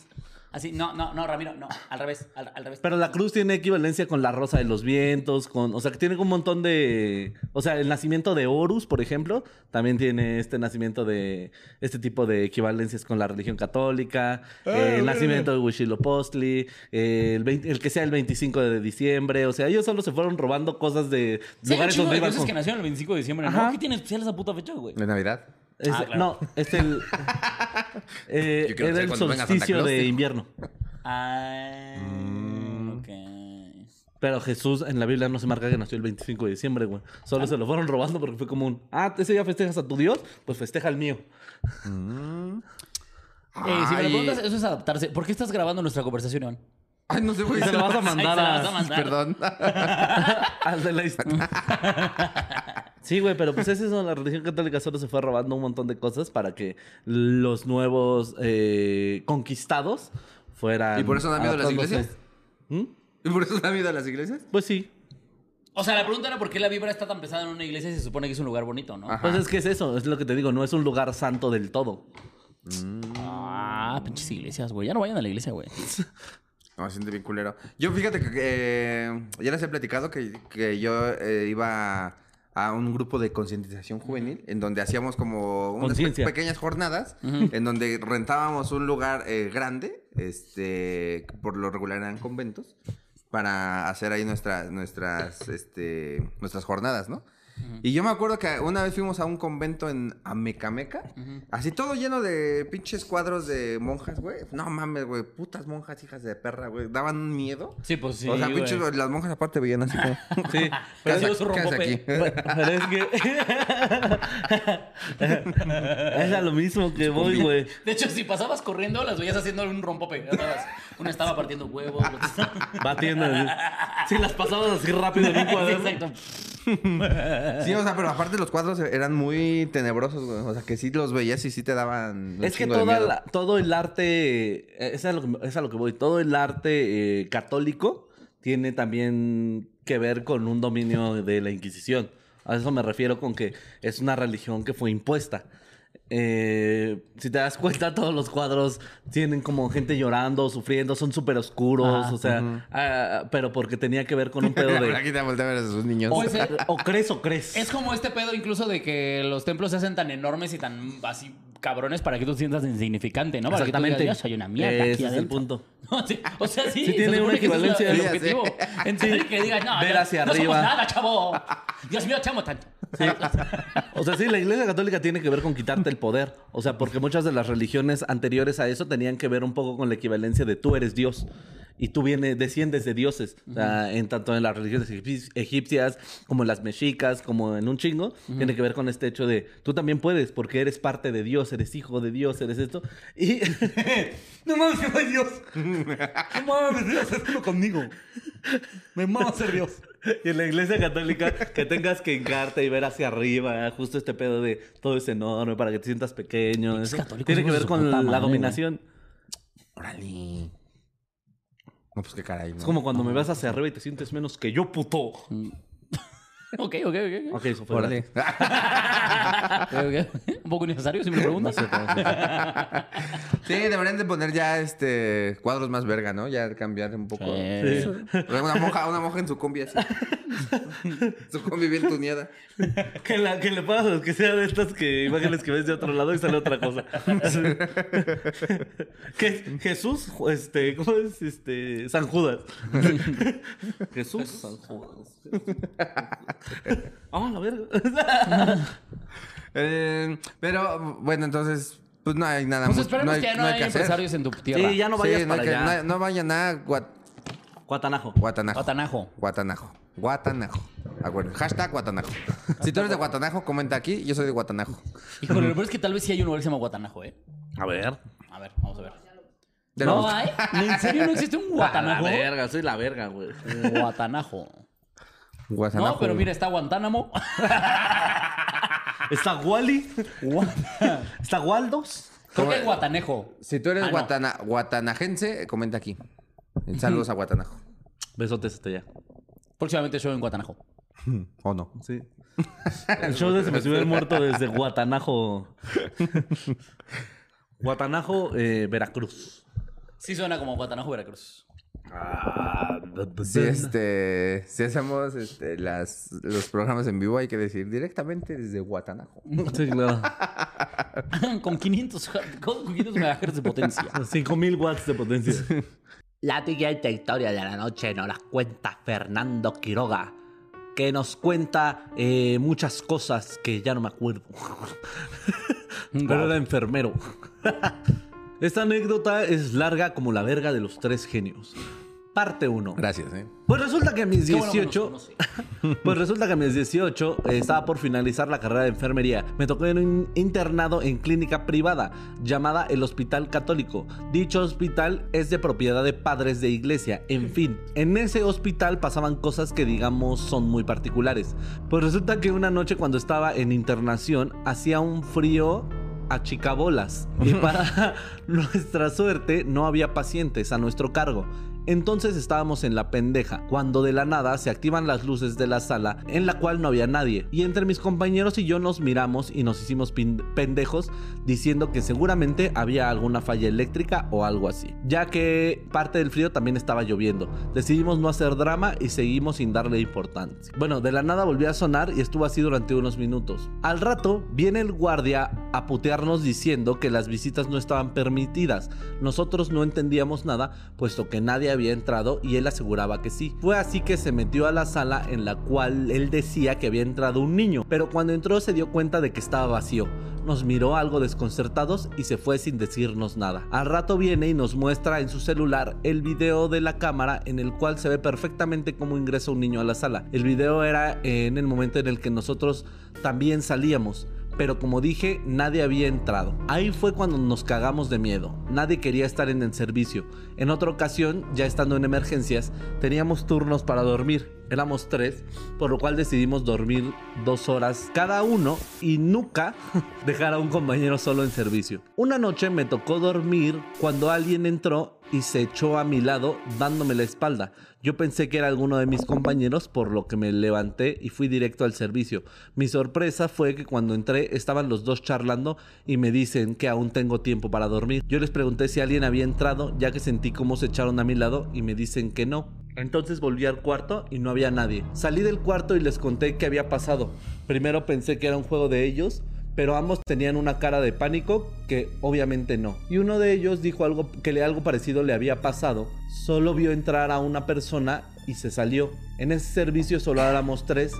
Así, no, no, no, Ramiro, no. Al revés, al, al revés.
Pero la cruz tiene equivalencia con la rosa de los vientos, con, o sea, que tiene un montón de, o sea, el nacimiento de Horus, por ejemplo, también tiene este nacimiento de este tipo de equivalencias con la religión católica, eh, el nacimiento de Huitzilopochtli, eh, el, 20 el que sea el 25 de diciembre, o sea, ellos solo se fueron robando cosas de
Sí,
lugares donde
de
iban
dioses
con-
que nacieron el 25 de diciembre,
Ajá.
¿no? ¿Qué tiene especial esa puta fecha, güey?
¿De Navidad?
Es-
Ah, claro.
No, es el eh, era el solsticio de invierno.
Ah,
Mm.
ok.
Pero Jesús en la Biblia no se marca que nació el 25 de diciembre, güey. Solo se lo fueron robando porque fue como un, ah, ese día festejas a tu Dios, pues festeja el mío.
Eh, si me lo preguntas, eso es adaptarse. ¿Por qué estás grabando nuestra conversación, Iván?
Ay, no sé, güey.
Se lo vas a mandar
Ay, se la
a...
vas a mandar.
Perdón.
al de la historia. Sí, güey, pero pues es eso, la religión católica solo se fue robando un montón de cosas para que los nuevos eh, conquistados fueran...
¿Y por eso da miedo a las iglesias?
¿Mm?
¿Y por eso da miedo a las iglesias?
Pues sí.
O sea, la pregunta era por qué la vibra está tan pesada en una iglesia y se supone que es un lugar bonito, ¿no?
Ajá.
Pues es que es eso, es lo que te digo, no es un lugar santo del todo.
Ah, pinches iglesias, güey. Ya no vayan a la iglesia, güey.
No, siente bien culero. Yo fíjate que eh, ya les he platicado que, que yo eh, iba a un grupo de concientización juvenil en donde hacíamos como unas pe- pequeñas jornadas en donde rentábamos un lugar eh, grande, este, por lo regular eran conventos, para hacer ahí nuestras, nuestras, este, nuestras jornadas, ¿no? Y yo me acuerdo que una vez fuimos a un convento en Amecameca, así todo lleno de pinches cuadros de monjas, güey. No mames, güey, putas monjas, hijas de perra, güey. Daban miedo.
Sí, pues sí.
o sea,
güey.
pinches, las monjas aparte veían así como...
Sí.
¿Qué
Pero rompope.
aquí?
Pero es que. es a lo mismo que voy, güey.
De hecho, si pasabas corriendo, las veías haciendo un rompope. Una estaba partiendo huevos.
Batiendo. Si las pasabas así rápido en un
Sí,
cuaderno.
exacto.
Sí, o sea, pero aparte los cuadros eran muy tenebrosos, güey. O sea, que sí los veías y sí te daban un
Es que toda la- todo el arte, eh, es a, lo que, es a lo que voy, todo el arte eh, católico tiene también que ver con un dominio de la Inquisición. A eso me refiero con que es una religión que fue impuesta. Eh, si te das cuenta, todos los cuadros tienen como gente llorando, sufriendo, son súper oscuros, o sea, ah, pero porque tenía que ver con un pedo de...
Aquí te voltea a ver a sus niños.
o, o crees o crees.
Es como este pedo incluso de que los templos se hacen tan enormes y tan así cabrones para que tú te sientas insignificante, ¿no? Para que tú digas,
Exactamente.
yo soy una mierda
Ese
aquí
es el
adentro".
punto.
No, sí, o sea, sí.
Sí tiene una equivalencia.
el
Sí,
objetivo. Entender que digas, no,
Ver
no,
hacia
no somos
arriba.
nada, chavo. Dios mío, te amo tanto.
O sea, sí, la iglesia católica tiene que ver con quitarte el poder. O sea, porque muchas de las religiones anteriores a eso tenían que ver un poco con la equivalencia de tú eres Dios. Y tú vienes, desciendes de dioses. O sea, en tanto en las religiones egip- egipcias, como en las mexicas, como en un chingo, tiene que ver con este hecho de tú también puedes, porque eres parte de Dios, eres hijo de Dios, eres esto. Y.
No mames, que soy Dios. No mames, Dios es uno conmigo. Me mama ser Dios.
Y en la iglesia católica que tengas que hincarte y ver hacia arriba, justo este pedo de todo es enorme para que te sientas pequeño. Tiene que ver con la
madre,
dominación.
Órale. No, pues qué caray.
Es como cuando me vas hacia arriba y te sientes menos que yo, puto.
Ok, ok, ok.
Ok, eso fue.
Órale.
Un poco innecesario, si me lo preguntas.
Sí, deberían de poner ya este cuadros más verga, ¿no? Ya cambiar un poco.
Sí.
Una moja, una moja en su combi así. su combi bien tuneada.
Que, la, que le pongas que sea de estas que imágenes que ves de otro lado y sale otra cosa. ¿Qué es? Jesús, este, ¿cómo es? Este, San Judas. Jesús, San Judas. Ah, la verga.
Eh, pero bueno, entonces, pues no hay nada
Pues
mucho-
esperemos
hay-
que ya no,
hay
hay
hacer.
empresarios en tu tierra.
Sí, ya no vayas
Sí, no,
para
que-
allá.
no- no vayan a Guat-
Guatanajo.
Guatanajo.
Guatanajo.
Guatanajo. Guatanajo. Acuerden. Hashtag Guatanajo. Si tú eres de Guatanajo, comenta aquí. Yo soy de Guatanajo.
Híjole, lo peor es que tal vez sí hay un lugar que se llama Guatanajo, ¿eh?
A ver.
A ver, vamos a ver.
De
¿No hay? ¿En serio no existe un
A la
Guatanajo?
verga, soy la verga, güey.
Guatanajo. No, pero mira, está Guantánamo.
Está Wally. Está Waldos.
Creo que hay Guatanejo.
Si tú eres
Ah, no.
guatanajense, comenta aquí. Saludos a Guatanajo.
Besotes hasta allá.
Próximamente show en Guatanajo.
¿O no?
Sí. El show de Se me subió el muerto desde Guatanajo. Guatanajo, eh, Veracruz.
Sí suena como Guatanajo, Veracruz.
Si este, si hacemos este, las, los programas en vivo, hay que decir directamente desde Guatanajo.
Sí, claro.
con 500, ja- con 500 megahertz de potencia.
5000 watts de potencia.
La siguiente historia de la noche nos la cuenta Fernando Quiroga.
Que nos cuenta eh, muchas cosas que ya no me acuerdo. Pero era enfermero. Esta anécdota es larga como la verga de los tres genios. Parte 1.
Gracias, ¿eh?
Pues resulta que a mis
Qué bueno que nos
18,
conoce.
pues resulta que a mis 18 eh, estaba por finalizar la carrera de enfermería. Me tocó en un internado en clínica privada llamada el Hospital Católico. Dicho hospital es de propiedad de padres de iglesia. En fin, en ese hospital pasaban cosas que digamos son muy particulares. Pues resulta que una noche cuando estaba en internación hacía un frío a chicabolas y para nuestra suerte no había pacientes a nuestro cargo. Entonces estábamos en la pendeja, cuando de la nada se activan las luces de la sala en la cual no había nadie. Y entre mis compañeros y yo nos miramos y nos hicimos pendejos diciendo que seguramente había alguna falla eléctrica o algo así. Ya que parte del frío también estaba lloviendo. Decidimos no hacer drama y seguimos sin darle importancia. Bueno, de la nada volvió a sonar y estuvo así durante unos minutos. Al rato viene el guardia a putearnos diciendo que las visitas no estaban permitidas. Nosotros no entendíamos nada, puesto que nadie había entrado y él aseguraba que sí. Fue así que se metió a la sala en la cual él decía que había entrado un niño, pero cuando entró se dio cuenta de que estaba vacío. Nos miró algo desconcertados y se fue sin decirnos nada. Al rato viene y nos muestra en su celular el video de la cámara en el cual se ve perfectamente cómo ingresa un niño a la sala. El video era en el momento en el que nosotros también salíamos pero como dije, nadie había entrado. Ahí fue cuando nos cagamos de miedo. Nadie quería estar en el servicio. En otra ocasión, ya estando en emergencias, teníamos turnos para dormir. Éramos tres, por lo cual decidimos dormir dos horas cada uno y nunca dejar a un compañero solo en servicio. Una noche me tocó dormir cuando alguien entró y se echó a mi lado dándome la espalda. Yo pensé que era alguno de mis compañeros, por lo que me levanté y fui directo al servicio. Mi sorpresa fue que cuando entré estaban los dos charlando y me dicen que aún tengo tiempo para dormir. Yo les pregunté si alguien había entrado, ya que sentí cómo se echaron a mi lado y me dicen que no. Entonces volví al cuarto y no había nadie. Salí del cuarto y les conté qué había pasado. Primero pensé que era un juego de ellos, pero ambos tenían una cara de pánico que obviamente no. Y uno de ellos dijo algo que le algo parecido le había pasado, solo vio entrar a una persona y se salió. En ese servicio solo éramos tres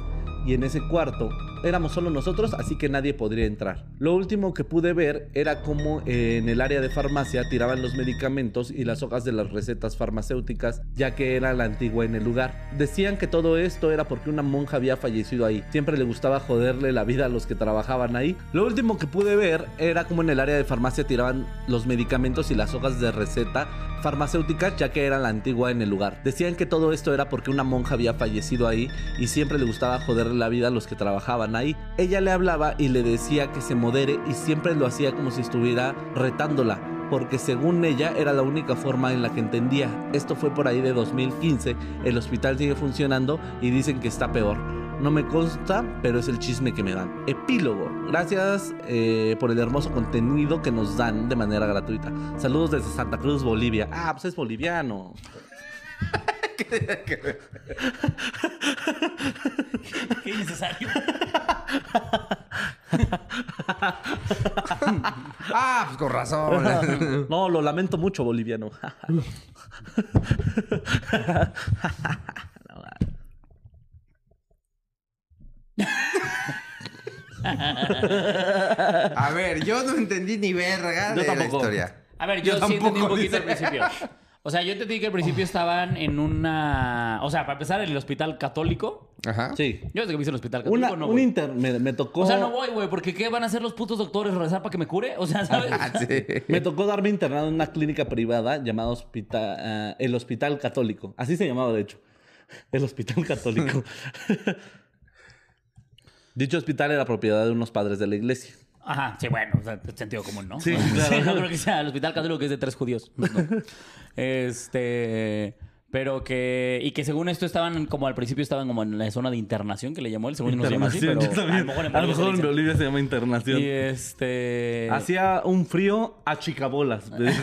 y en ese cuarto éramos solo nosotros, así que nadie podría entrar. Lo último que pude ver era cómo eh, en el área de farmacia tiraban los medicamentos y las hojas de las recetas farmacéuticas, ya que era la antigua en el lugar. Decían que todo esto era porque una monja había fallecido ahí. Siempre le gustaba joderle la vida a los que trabajaban ahí. Lo último que pude ver era cómo en el área de farmacia tiraban los medicamentos y las hojas de receta farmacéuticas, ya que era la antigua en el lugar. Decían que todo esto era porque una monja había fallecido ahí y siempre le gustaba joderle la vida a los que trabajaban Ella le hablaba y le decía que se modere y siempre lo hacía como si estuviera retándola. Porque según ella era la única forma en la que entendía. Esto fue por ahí de 2015. El hospital sigue funcionando y dicen que está peor. No me consta, pero es el chisme que me dan. Epílogo. Gracias eh, por el hermoso contenido que nos dan de manera gratuita. Saludos desde Santa Cruz, Bolivia. Ah, pues es boliviano.
Qué innecesario.
Ah, pues con razón.
No, lo lamento mucho, boliviano.
A ver, yo no entendí ni verga
Yo
de la
tampoco.
historia.
A ver, yo,
Yo
sí entendí un poquito al principio. O sea, yo entendí que al principio estaban en una. O sea, para empezar, en el hospital católico.
Ajá.
Sí.
Yo desde que me hice el hospital católico
Una,
no
un
voy.
inter... Me, me tocó...
O sea, no voy, güey, porque ¿qué van a hacer los putos doctores? ¿Rezar para que me cure? O sea, ¿sabes?
Sí.
Me tocó darme internado en una clínica privada llamada hospital, ah, el Hospital Católico. Así se llamaba, de hecho. El Hospital Católico. Dicho hospital era propiedad de unos padres de la iglesia.
Ajá, sí, bueno, o sea, sentido común, ¿no?
Sí, claro.
no creo que sea el hospital católico que es de tres judíos. No. Este. Pero que. Y que según esto estaban como al principio estaban como en la zona de internación que le llamó él, según no se llama así, pero
Internación, yo también.
a lo mejor en
A lo
Bolivia se
mejor en
le dice.
Bolivia se llama internación.
Y este.
Hacía un frío a chicabolas. me dijo.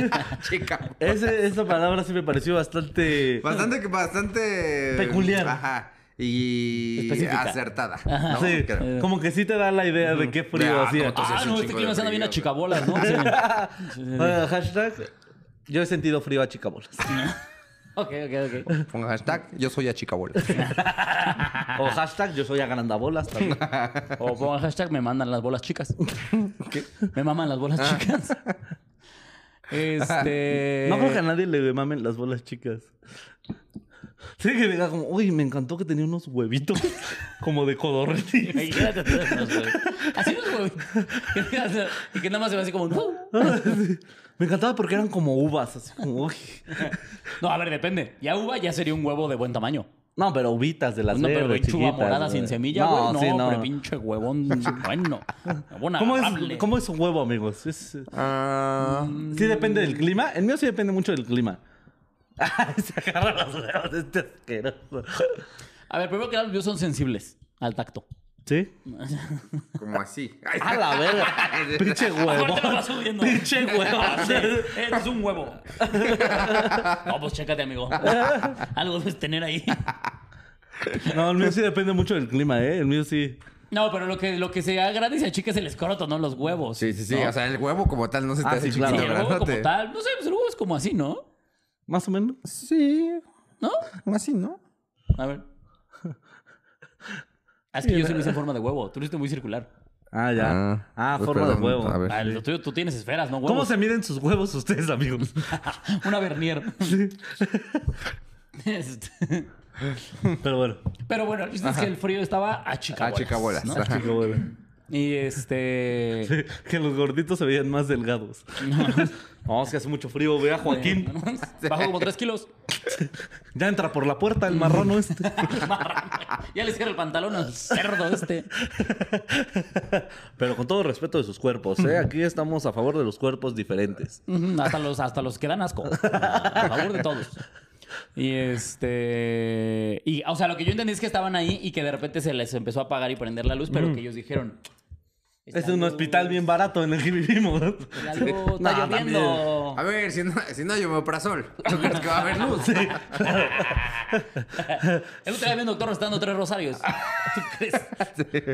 Chica.
Ese- esa palabra sí me pareció bastante...
Bastante, bastante.
Peculiar.
Ajá. Y
Específica.
acertada. ¿no?
Sí,
Creo.
como que sí te da la idea de qué frío
Ah,
hacía.
entonces-
Ah,
es
no,
un
este
chingo de
se anda bien a
frío.
chicabolas, ¿no? Sí.
Ah, hashtag, yo he sentido frío a chicabolas.
Ok, ok, ok.
Ponga hashtag, yo soy a Chicabola.
o hashtag, yo soy agrandabolas también.
O pongan hashtag me mandan las bolas chicas. Me maman las bolas chicas. Este.
No creo que a nadie le mamen las bolas chicas. Sí, que diga como, uy, me encantó que tenía unos huevitos como de codorniz.
Imagínate todos. Así los güey. Y que nada más se ve así como. "No".
Me encantaba porque eran como uvas, así como, uy.
No, a ver, depende. Ya uva ya sería un huevo de buen tamaño.
No, pero uvitas de las
No, pero
verdes,
lechuga
chiquitas,
morada
güey.
sin semilla, güey. No,
sí,
pero pinche huevón bueno. Huevón
¿Cómo es, ¿Cómo es un huevo, amigos? Es-
Ah,
sí depende del clima. El mío sí depende mucho del clima. Se agarra los huevos este asqueroso.
A ver, primero que nada, los míos son sensibles al tacto.
¿Sí?
como así. Ay,
A la verga. Pinche huevo.
Subiendo.
Pinche huevo.
Ah, sí, Eres un huevo. No, pues chécate, amigo. Algo debes tener ahí.
No, el mío sí depende mucho del clima, ¿eh? El mío sí.
No, pero lo que, lo que se agranda y se achica es el escroto, no los huevos.
Sí, sí, sí.
¿no?
O sea, el huevo como tal no se te
Ah,
hace
sí, claro.
Chiquito,
el huevo como tal, no sé, pues el huevo es como así, ¿no?
Más o menos.
Sí,
¿No?
así, ¿no?
A ver. Ah, es que yo sí lo hice en forma de huevo. Tú lo hiciste muy circular.
Ah, ya.
Ah,
Ah,
pues
forma de huevo.
a ver.
Ah, lo tuyo, tú tienes esferas, no huevos.
¿Cómo se miden sus huevos ustedes, amigos?
Una vernier. Este,
Pero bueno.
Pero bueno, el chiste es que el frío estaba a chica
A chicabolas.
¿no?
Bueno.
Y este...
Que los gorditos se veían más delgados. No, es que hace mucho frío. Ve a Joaquín.
Bajo como tres kilos.
Ya entra por la puerta el marrano este.
ya le cierra el pantalón al cerdo este.
Pero con todo respeto de sus cuerpos, ¿eh? Aquí estamos a favor de los cuerpos diferentes.
Hasta los, hasta los que dan asco. A favor de todos. Y este. Y, o sea, lo que yo entendí es que estaban ahí y que de repente se les empezó a apagar y prender la luz, pero que ellos dijeron.
Es un
algo-
hospital bien barato en el que vivimos.
está algo-
No,
está lloviendo.
A ver, si no, si no hay omeprazol, ¿tú crees que va a haber luz?
El otro día vi un doctor restando tres rosarios. ¿Tú crees?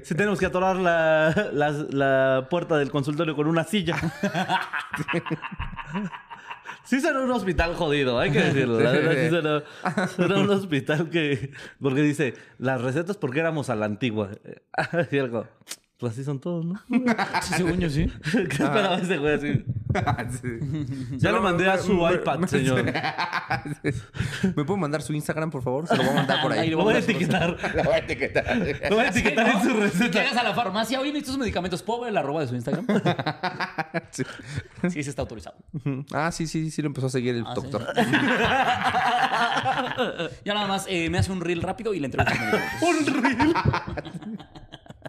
Si tenemos que atorar la, la, la puerta del consultorio con una silla. Sí será un hospital jodido, hay que decirlo. La verdad, sí será, será un hospital que... Porque dice, las recetas porque éramos a la antigua. Y algo, pues así son todos, ¿no?
Sí, según yo sí.
¿Qué esperaba ese güey así?
Sí.
Ya le mandé a su iPad, señor.
¿Me puedo mandar su Instagram, por favor? Se lo voy a mandar por
Ahí
ahí.
lo
voy a etiquetar.
Lo voy a etiquetar.
Lo voy a etiquetar en su
Si
receta.
llegas a la farmacia, oye, necesito sus medicamentos. ¿Puedo ver el arroba de su Instagram?
Sí.
Sí, sí está autorizado.
Ah, sí, sí, sí lo empezó a seguir el
Ah,
doctor.
Ya nada más eh, me hace un reel rápido y le entrego.
Un reel.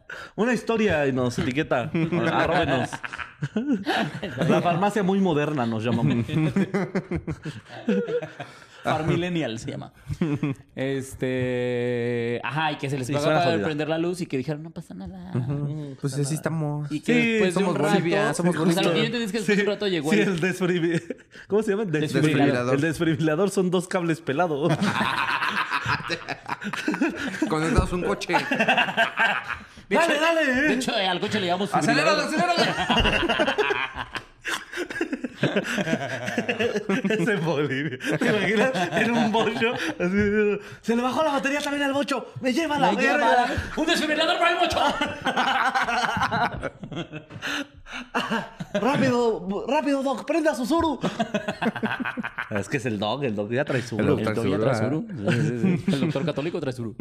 Una historia y nos etiqueta. Arróbenos. La farmacia muy moderna nos llamamos.
Farmillennial se llama. Este. Ajá, y que se les
suena
para
jodida.
prender la luz y que dijeron, no pasa nada.
Pues así estamos.
Y que
Sí,
después de
somos
un rato,
Bolivia, somos
o sea, lo que yo
Bolivia.
entendí es que después de un rato llegó
Sí,
el-
el desfibrilador. ¿Cómo se llama?
Desfibrilador.
El desfibrilador son dos cables pelados.
Conectados a un coche.
De hecho-
dale, dale.
De hecho, al coche le llamamos
¡Aceléralo, aceléralo!
es en Bolivia. ¿Te imaginas? En un bocho. así, se le bajó la batería también al bocho. Me lleva la verga.
la- Un desfibrilador para el mocho.
Rápido, rápido, Doc, prenda Susuru. es que es el Dog, el Dog ya trae su.
El Doc
El
trae
doctor ya
suru,
trae suru. Sí, sí, sí. El doctor católico trae suru.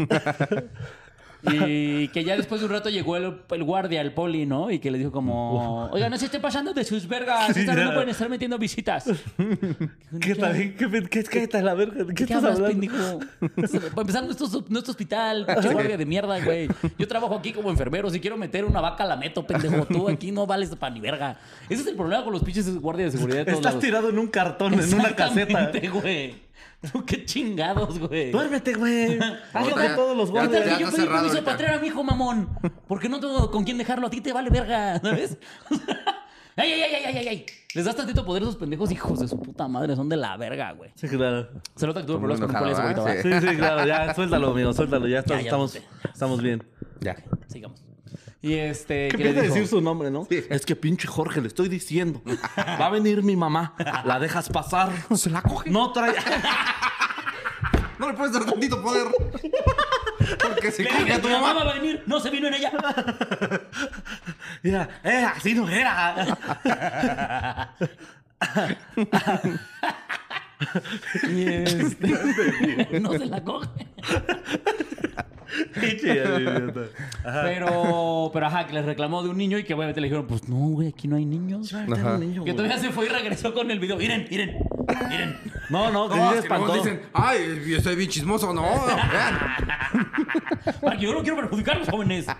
Y que ya después de un rato llegó el, el guardia, el poli, ¿no? Y que le dijo como, oiga, no se esté pasando de sus vergas. Esta no pueden estar metiendo visitas.
¿Qué tal? ¿Qué, qué, qué tal la verga? ¿De
¿Qué,
qué, estás
hablas,
hablando?
pendejo? Para empezar, no es no hospital, pinche guardia de mierda, güey. Yo trabajo aquí como enfermero. Si quiero meter una vaca, la meto, pendejo. Tú aquí no vales para ni verga. Ese es el problema con los pinches guardias de seguridad de todos
Estás
lados.
tirado en un cartón, en una caseta.
Güey. Tú qué chingados, güey.
Duérmete, güey. Hazlo todos los
¿Qué tal
guardias.
que yo pedí permiso para traer a mi hijo, mamón? Porque no tengo con quién dejarlo. A ti te vale verga, ¿sabes? ¡Ay, ay, ay, ay, ay, ay! Les das tantito poder a esos pendejos, hijos de su puta madre. Son de la verga, güey.
Sí, claro.
Se nota que tuve problemas con. ¿va?
Sí.
Sí, claro. Ya, suéltalo, amigo, suéltalo. Ya, estamos bien.
Ya.
Sigamos. Y este.
¿Qué
¿qué
empieza a decir su nombre, no? Es que pinche Jorge, le estoy diciendo. Va a venir mi mamá. La dejas pasar.
No se la coge.
No trae.
No le puedes dar tantito poder. Porque se coge a
tu
tu
mamá
mamá.
va a venir. No se vino en ella.
Mira, eh, así no era.
Y este. no se la coge. Pero, pero ajá, que les reclamó de un niño y que obviamente le dijeron, pues no, güey, aquí no hay niños.
Ajá.
Que todavía se fue y regresó con el video. Miren, miren, miren.
No, no, que
No, es que
espantó.
dicen, ay, yo soy bien chismoso. No, vean.
Para que yo no quiero perjudicar a los jóvenes.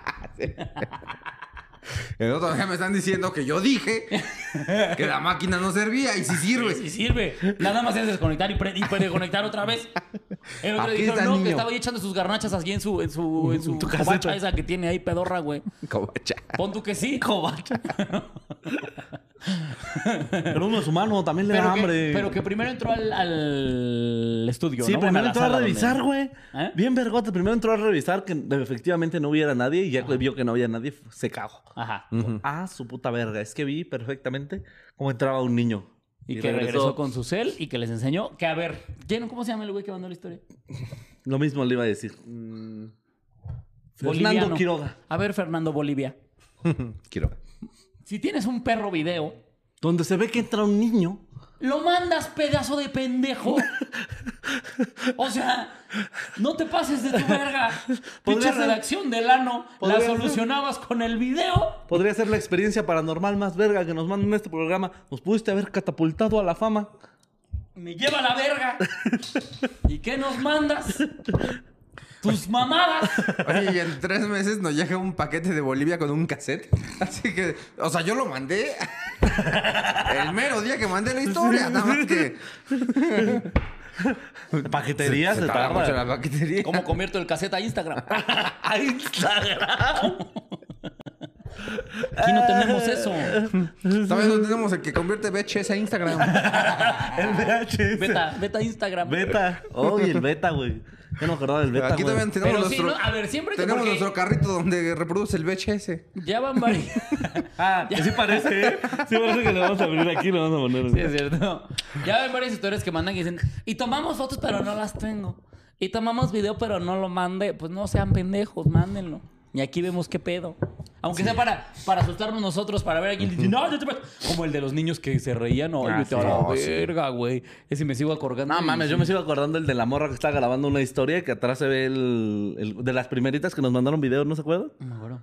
El otro día me están diciendo que yo dije que la máquina no servía y sí sirve.
Si sirve. Nada más es desconectar y, pre- y conectar otra vez. El otro
está el
no, que
niño.
estaba ahí echando sus garnachas aquí en su, en su, en su covacha esa que tiene ahí pedorra, güey.
Covacha.
Pon tú que sí.
Covacha. Pero uno es humano, también le da
Pero que,
hambre.
pero que primero entró al, al estudio,
Sí,
¿no?
Primero entró a revisar,
donde-
güey.
¿Eh?
Bien vergota. Primero entró a revisar que efectivamente no hubiera nadie y ya que vio que no había nadie, se cagó.
Ajá.
Ah, su puta verga. Es que vi perfectamente cómo entraba un niño.
Y, que regresó. con su cel y que les enseñó que, a ver, ¿quién, ¿cómo se llama el güey que mandó la historia?
Lo mismo le iba a decir.
Boliviano.
Fernando Quiroga.
A ver, Fernando Bolivia.
Quiero.
Si tienes un perro video,
Donde se ve que entra un niño.
lo mandas, pedazo de pendejo. O sea, no te pases de tu verga. Pinche redacción del ano. La
ser-
solucionabas con el video.
Podría ser la experiencia paranormal más verga que nos mandan en este programa. Nos pudiste haber catapultado a la fama.
Me lleva la verga. ¿Y qué nos mandas? Tus mamadas.
Oye, y en tres meses nos llega un paquete de Bolivia con un cassette. Así que, o sea, yo lo mandé el mero día que mandé la historia. Nada más que.
Paquetería se,
se tarda mucho
tarda.
la paquetería.
¿Cómo convierto el cassette a Instagram?
A Instagram.
Aquí no tenemos eso.
Todavía no tenemos el que convierte VHS a Instagram.
El VHS.
Beta, beta Instagram.
Beta. Oye, el beta, güey. Yo no me acordaba del beta,
Aquí
güey.
también tenemos
Pero sí,
nuestro...
no, a ver, siempre que
Tenemos
porque
nuestro carrito donde reproduce el VHS.
ya van varios.
Ah, sí parece, ¿eh? Sí parece que le vamos a abrir aquí y le vamos a poner.
Sí, es cierto. Ya ven varias historias que mandan y dicen, y tomamos fotos pero no las tengo. Y tomamos video pero no lo mande. Pues no sean pendejos, mándenlo. Y aquí vemos qué pedo. Aunque sea para, para asustarnos nosotros, para ver a quién dice, no, yo te Como el de los niños que se reían. Ay,
Ah,
vete a
sí.
la
sí.
verga, güey. Ese me sigo acordando.
No mames, yo me sigo acordando el de la morra que está grabando una historia y que atrás se ve el, el- de las primeritas que nos mandaron videos, ¿no se acuerdan?
No me acuerdo.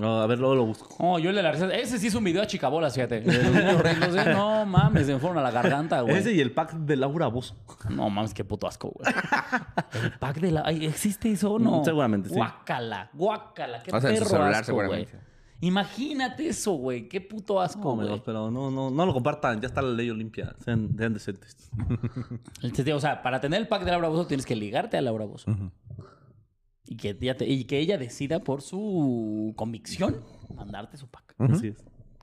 No, a ver, luego lo busco.
Oh, yo el de la risa. Ese sí es un video a chicabolas, fíjate. De los niños riéndose. No mames, se me fueron a la garganta, güey.
Ese y el pack de Laura Bozo.
No mames, qué puto asco, güey. El pack de la. Ay, ¿Existe eso o no?
Mm, seguramente, sí.
Guácala, guácala. Qué
O sea, en su
perro
celular,
asco,
seguramente.
güey. Imagínate eso, güey. Qué puto asco,
No,
güey.
amigos, pero no, no, no lo compartan. Ya está la ley Olimpia. Sean, sean decentes.
O sea, para tener el pack de Laura Bozo tienes que ligarte a Laura Bozo. Y, que ella te- y que ella decida por su convicción mandarte su pack.
Así es.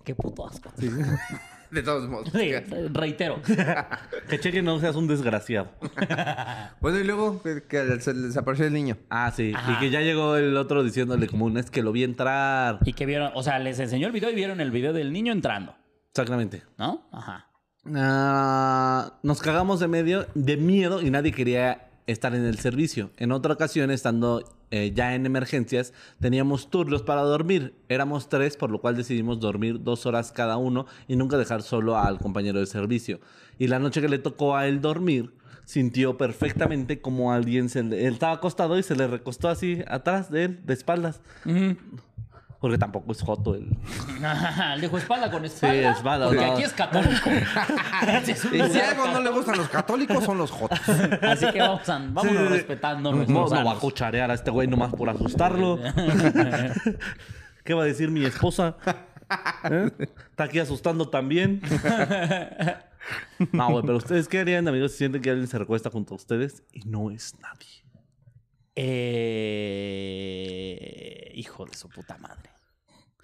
Qué puto asco.
De todos modos.
Sí, reitero.
Que cheque no seas un desgraciado.
Bueno, y luego que, se les apareció el niño.
Ah, sí.
Ajá.
Y que ya llegó el otro diciéndole como un es que lo vi entrar.
Y que vieron, o sea, les enseñó el video y vieron el video del niño entrando,
Exactamente.
¿no? Ajá.
Ah, nos cagamos de medio, de miedo y nadie quería estar en el servicio. En otra ocasión, estando eh, ya en emergencias, teníamos turnos para dormir. Éramos tres, por lo cual decidimos dormir dos horas cada uno y nunca dejar solo al compañero de servicio. Y la noche que le tocó a él dormir, sintió perfectamente como alguien se le... Él estaba acostado y se le recostó así atrás de él, de espaldas. Porque tampoco es joto él.
Le dijo espalda con espalda.
espalda,
Porque
no.
aquí es católico. Sí, es
Y si algo no le gustan los católicos, son los jotos.
Así que vamos a, vámonos
Sí.
respetando
No, no va a cucharear a este güey nomás por asustarlo. ¿Qué va a decir mi esposa? ¿Eh? Está aquí asustando también. No, güey, pero ustedes qué harían, amigos, si sienten que alguien se recuesta junto a ustedes y no es nadie.
Eh, hijo de su puta madre.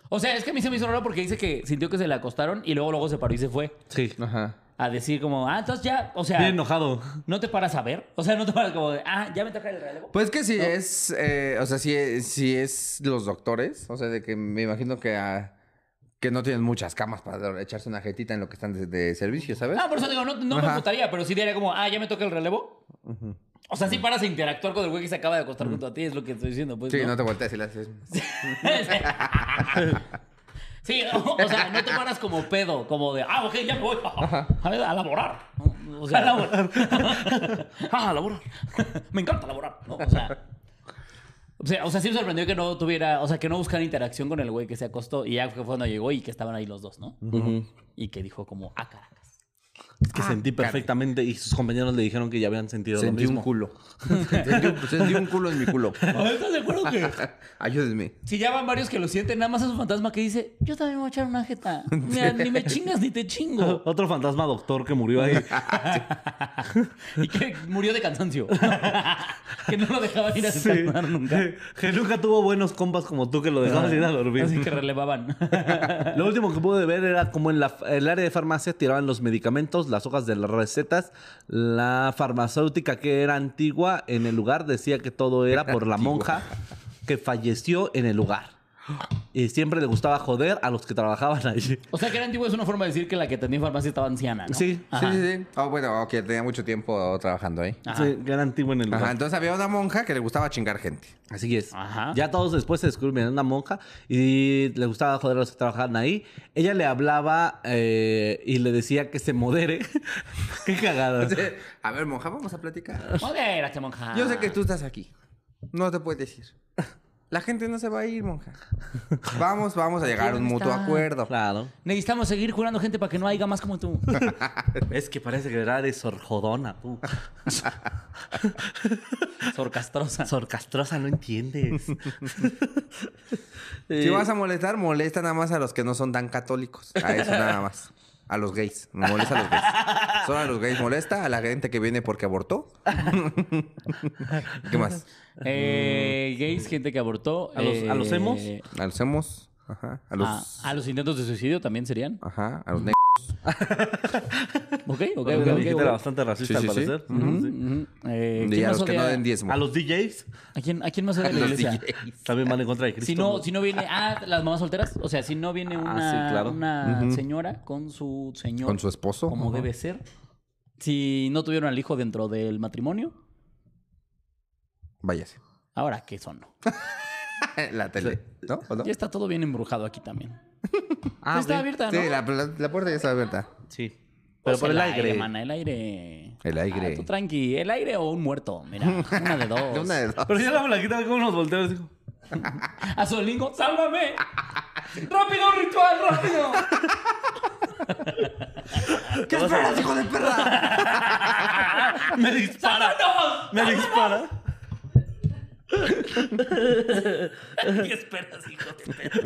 O sea, es que a mí se me hizo raro porque dice que sintió que se le acostaron y luego luego se paró y se fue.
Sí.
Ajá.
A decir como, ah, entonces ya, o sea,
Bien enojado.
no te paras a ver. O sea, no te paras como de, ah, ya me toca el relevo.
Pues que si es, eh, o sea, si es, si es los doctores, o sea, de que me imagino que, ah, que no tienen muchas camas para echarse una jetita en lo que están de, de servicio, ¿sabes?
No, por eso digo, no, no me
Ajá.
gustaría, pero sí diría como, ah, ya me toca el relevo. O sea, sí paras a interactuar con el güey que se acaba de acostar junto a ti, es lo que estoy diciendo, pues.
sí,
¿no?
te volteas y le haces.
Sí, o, o sea, no te paras como pedo, como de, ah, ok, ya me voy a, a laborar. O sea, a laborar. ah, a laborar. me encanta laborar. ¿no? O sea, o sea, o sea, sí me sorprendió que no tuviera, o sea, que no buscara interacción con el güey que se acostó y ya fue cuando llegó y que estaban ahí los dos, ¿no? Y que dijo como, ah, Caracas.
Que sentí perfectamente y sus compañeros le dijeron que ya habían sentido lo
Sentí un
mismo.
culo. sentí, un, sentí un culo en mi culo.
¿Estás de acuerdo que
Ayúdenme.
si ya van varios que lo sienten, nada más es un fantasma que dice, yo también me voy a echar una jeta. Mira, ni me chingas ni te chingo.
Otro fantasma doctor que murió ahí.
y que murió de cansancio. que no lo dejaban ir a descansar nunca.
Que nunca tuvo buenos compas como tú que lo dejabas ir a dormir.
Así que relevaban.
Lo último que pude ver era como en la- el área de farmacia tiraban los medicamentos, las hojas de las recetas. La farmacéutica que era antigua en el lugar decía que todo era por la monja que falleció en el lugar. Y siempre le gustaba joder a los que trabajaban allí.
O sea, que era antiguo es una forma de decir que la que tenía farmacia estaba anciana, ¿no?
Sí,
Ajá.
Sí, sí, sí. Oh, bueno, ok, tenía mucho tiempo trabajando ahí.
Ajá.
Sí, que era antiguo en el lugar.
Ajá, entonces había una monja que le gustaba chingar gente.
Así es.
Ajá.
Ya todos después se descubrieron una monja y le gustaba joder a los que trabajaban ahí. Ella le hablaba eh, y le decía que se modere. Qué cagada.
A ver, monja, vamos a platicar.
Modérate, monja.
Yo sé que tú estás aquí. No te puedes decir. La gente no se va a ir, monja. Vamos, vamos a llegar a un mutuo
está.
acuerdo.
Claro.
Necesitamos seguir jurando gente para que no haya más como tú.
Es que parece que eres sorjodona, tú.
Sorcastrosa.
Sorcastrosa, no entiendes.
Si vas a molestar, molesta nada más a los que no son tan católicos. A eso nada más. A los gays. Me molesta a los gays. Solo a los gays molesta. A la gente que viene porque abortó. ¿Qué más?
Eh, gays, gente que abortó.
¿A los-
eh,
a los emos?
A los hemos. Ajá. A los.
Ah, a los intentos de suicidio también serían.
Ajá. A los negros.
Ok, ok, ok.
mi
ok,
hijita
ok.
era bastante racista,
Sí,
al
sí, sí.
parecer. Sí.
ujú. Eh,
Y
¿quién
a los que no den diezmo.
A los DJs
¿A quién, a quién más odia la
Los
iglesia?
DJs.
también van en contra de Cristo.
Si no, si no viene. Ah, las mamás solteras. O sea, si no viene
Ah,
una,
sí, claro.
una señora con su señor.
Con su esposo.
Como debe ser. Si no tuvieron al hijo dentro del matrimonio,
Váyase.
ahora qué son.
La tele. ¿No? ¿O no?
Ya está todo bien embrujado aquí también.
Ah,
está
ok.
abierta, ¿no?
Sí, la, la- la puerta ya está abierta.
Sí. Pero
Pues
por el aire.
mana, el aire.
El aire.
Ah, tú tranqui. El aire o un muerto. Mira, una de dos.
Una de dos.
Pero ya la blanquita ve cómo nos volteamos. Dijo,
A Solingo, ¡sálvame! ¡Rápido, ritual, rápido!
¿Qué esperas, hijo de perra?
¡Me dispara! ¡Me dispara!
¿Qué esperas, hijo de perra?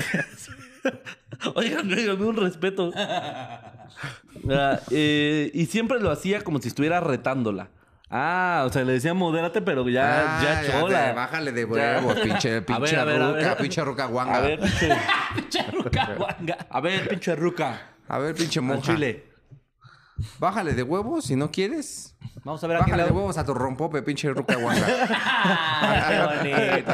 Oigan, díganme un respeto. Ah, eh, y siempre lo hacía como si estuviera retándola. Ah, o sea, le decía modérate, pero ya,
Ah,
ya
te-
chola.
Bájale de huevos, pinche, pinche
A ver, a ver, a
ruca,
ver.
pinche ruca guanga.
A ver, pinche,
Charruca, guanga.
a ver, pinche ruca.
A ver, pinche
Al
monja.
chile.
Bájale de huevos si no quieres.
Vamos a ver a quién
Bájale
le
de huevos a tu rompope, pinche ruca guanga.
Qué bonito.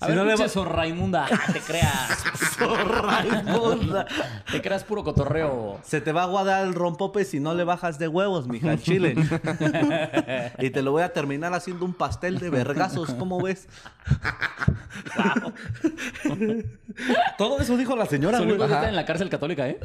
A
Si
ver,
no le
pinche
va-
Sor Raimunda, te creas.
Raimunda.
Te creas puro cotorreo.
Se te va a aguadar el rompope si no le bajas de huevos, mija, al chile. y te lo voy a terminar haciendo un pastel de vergazos, ¿cómo ves? Todo eso dijo la señora, güey.
Está en la cárcel católica, ¿eh?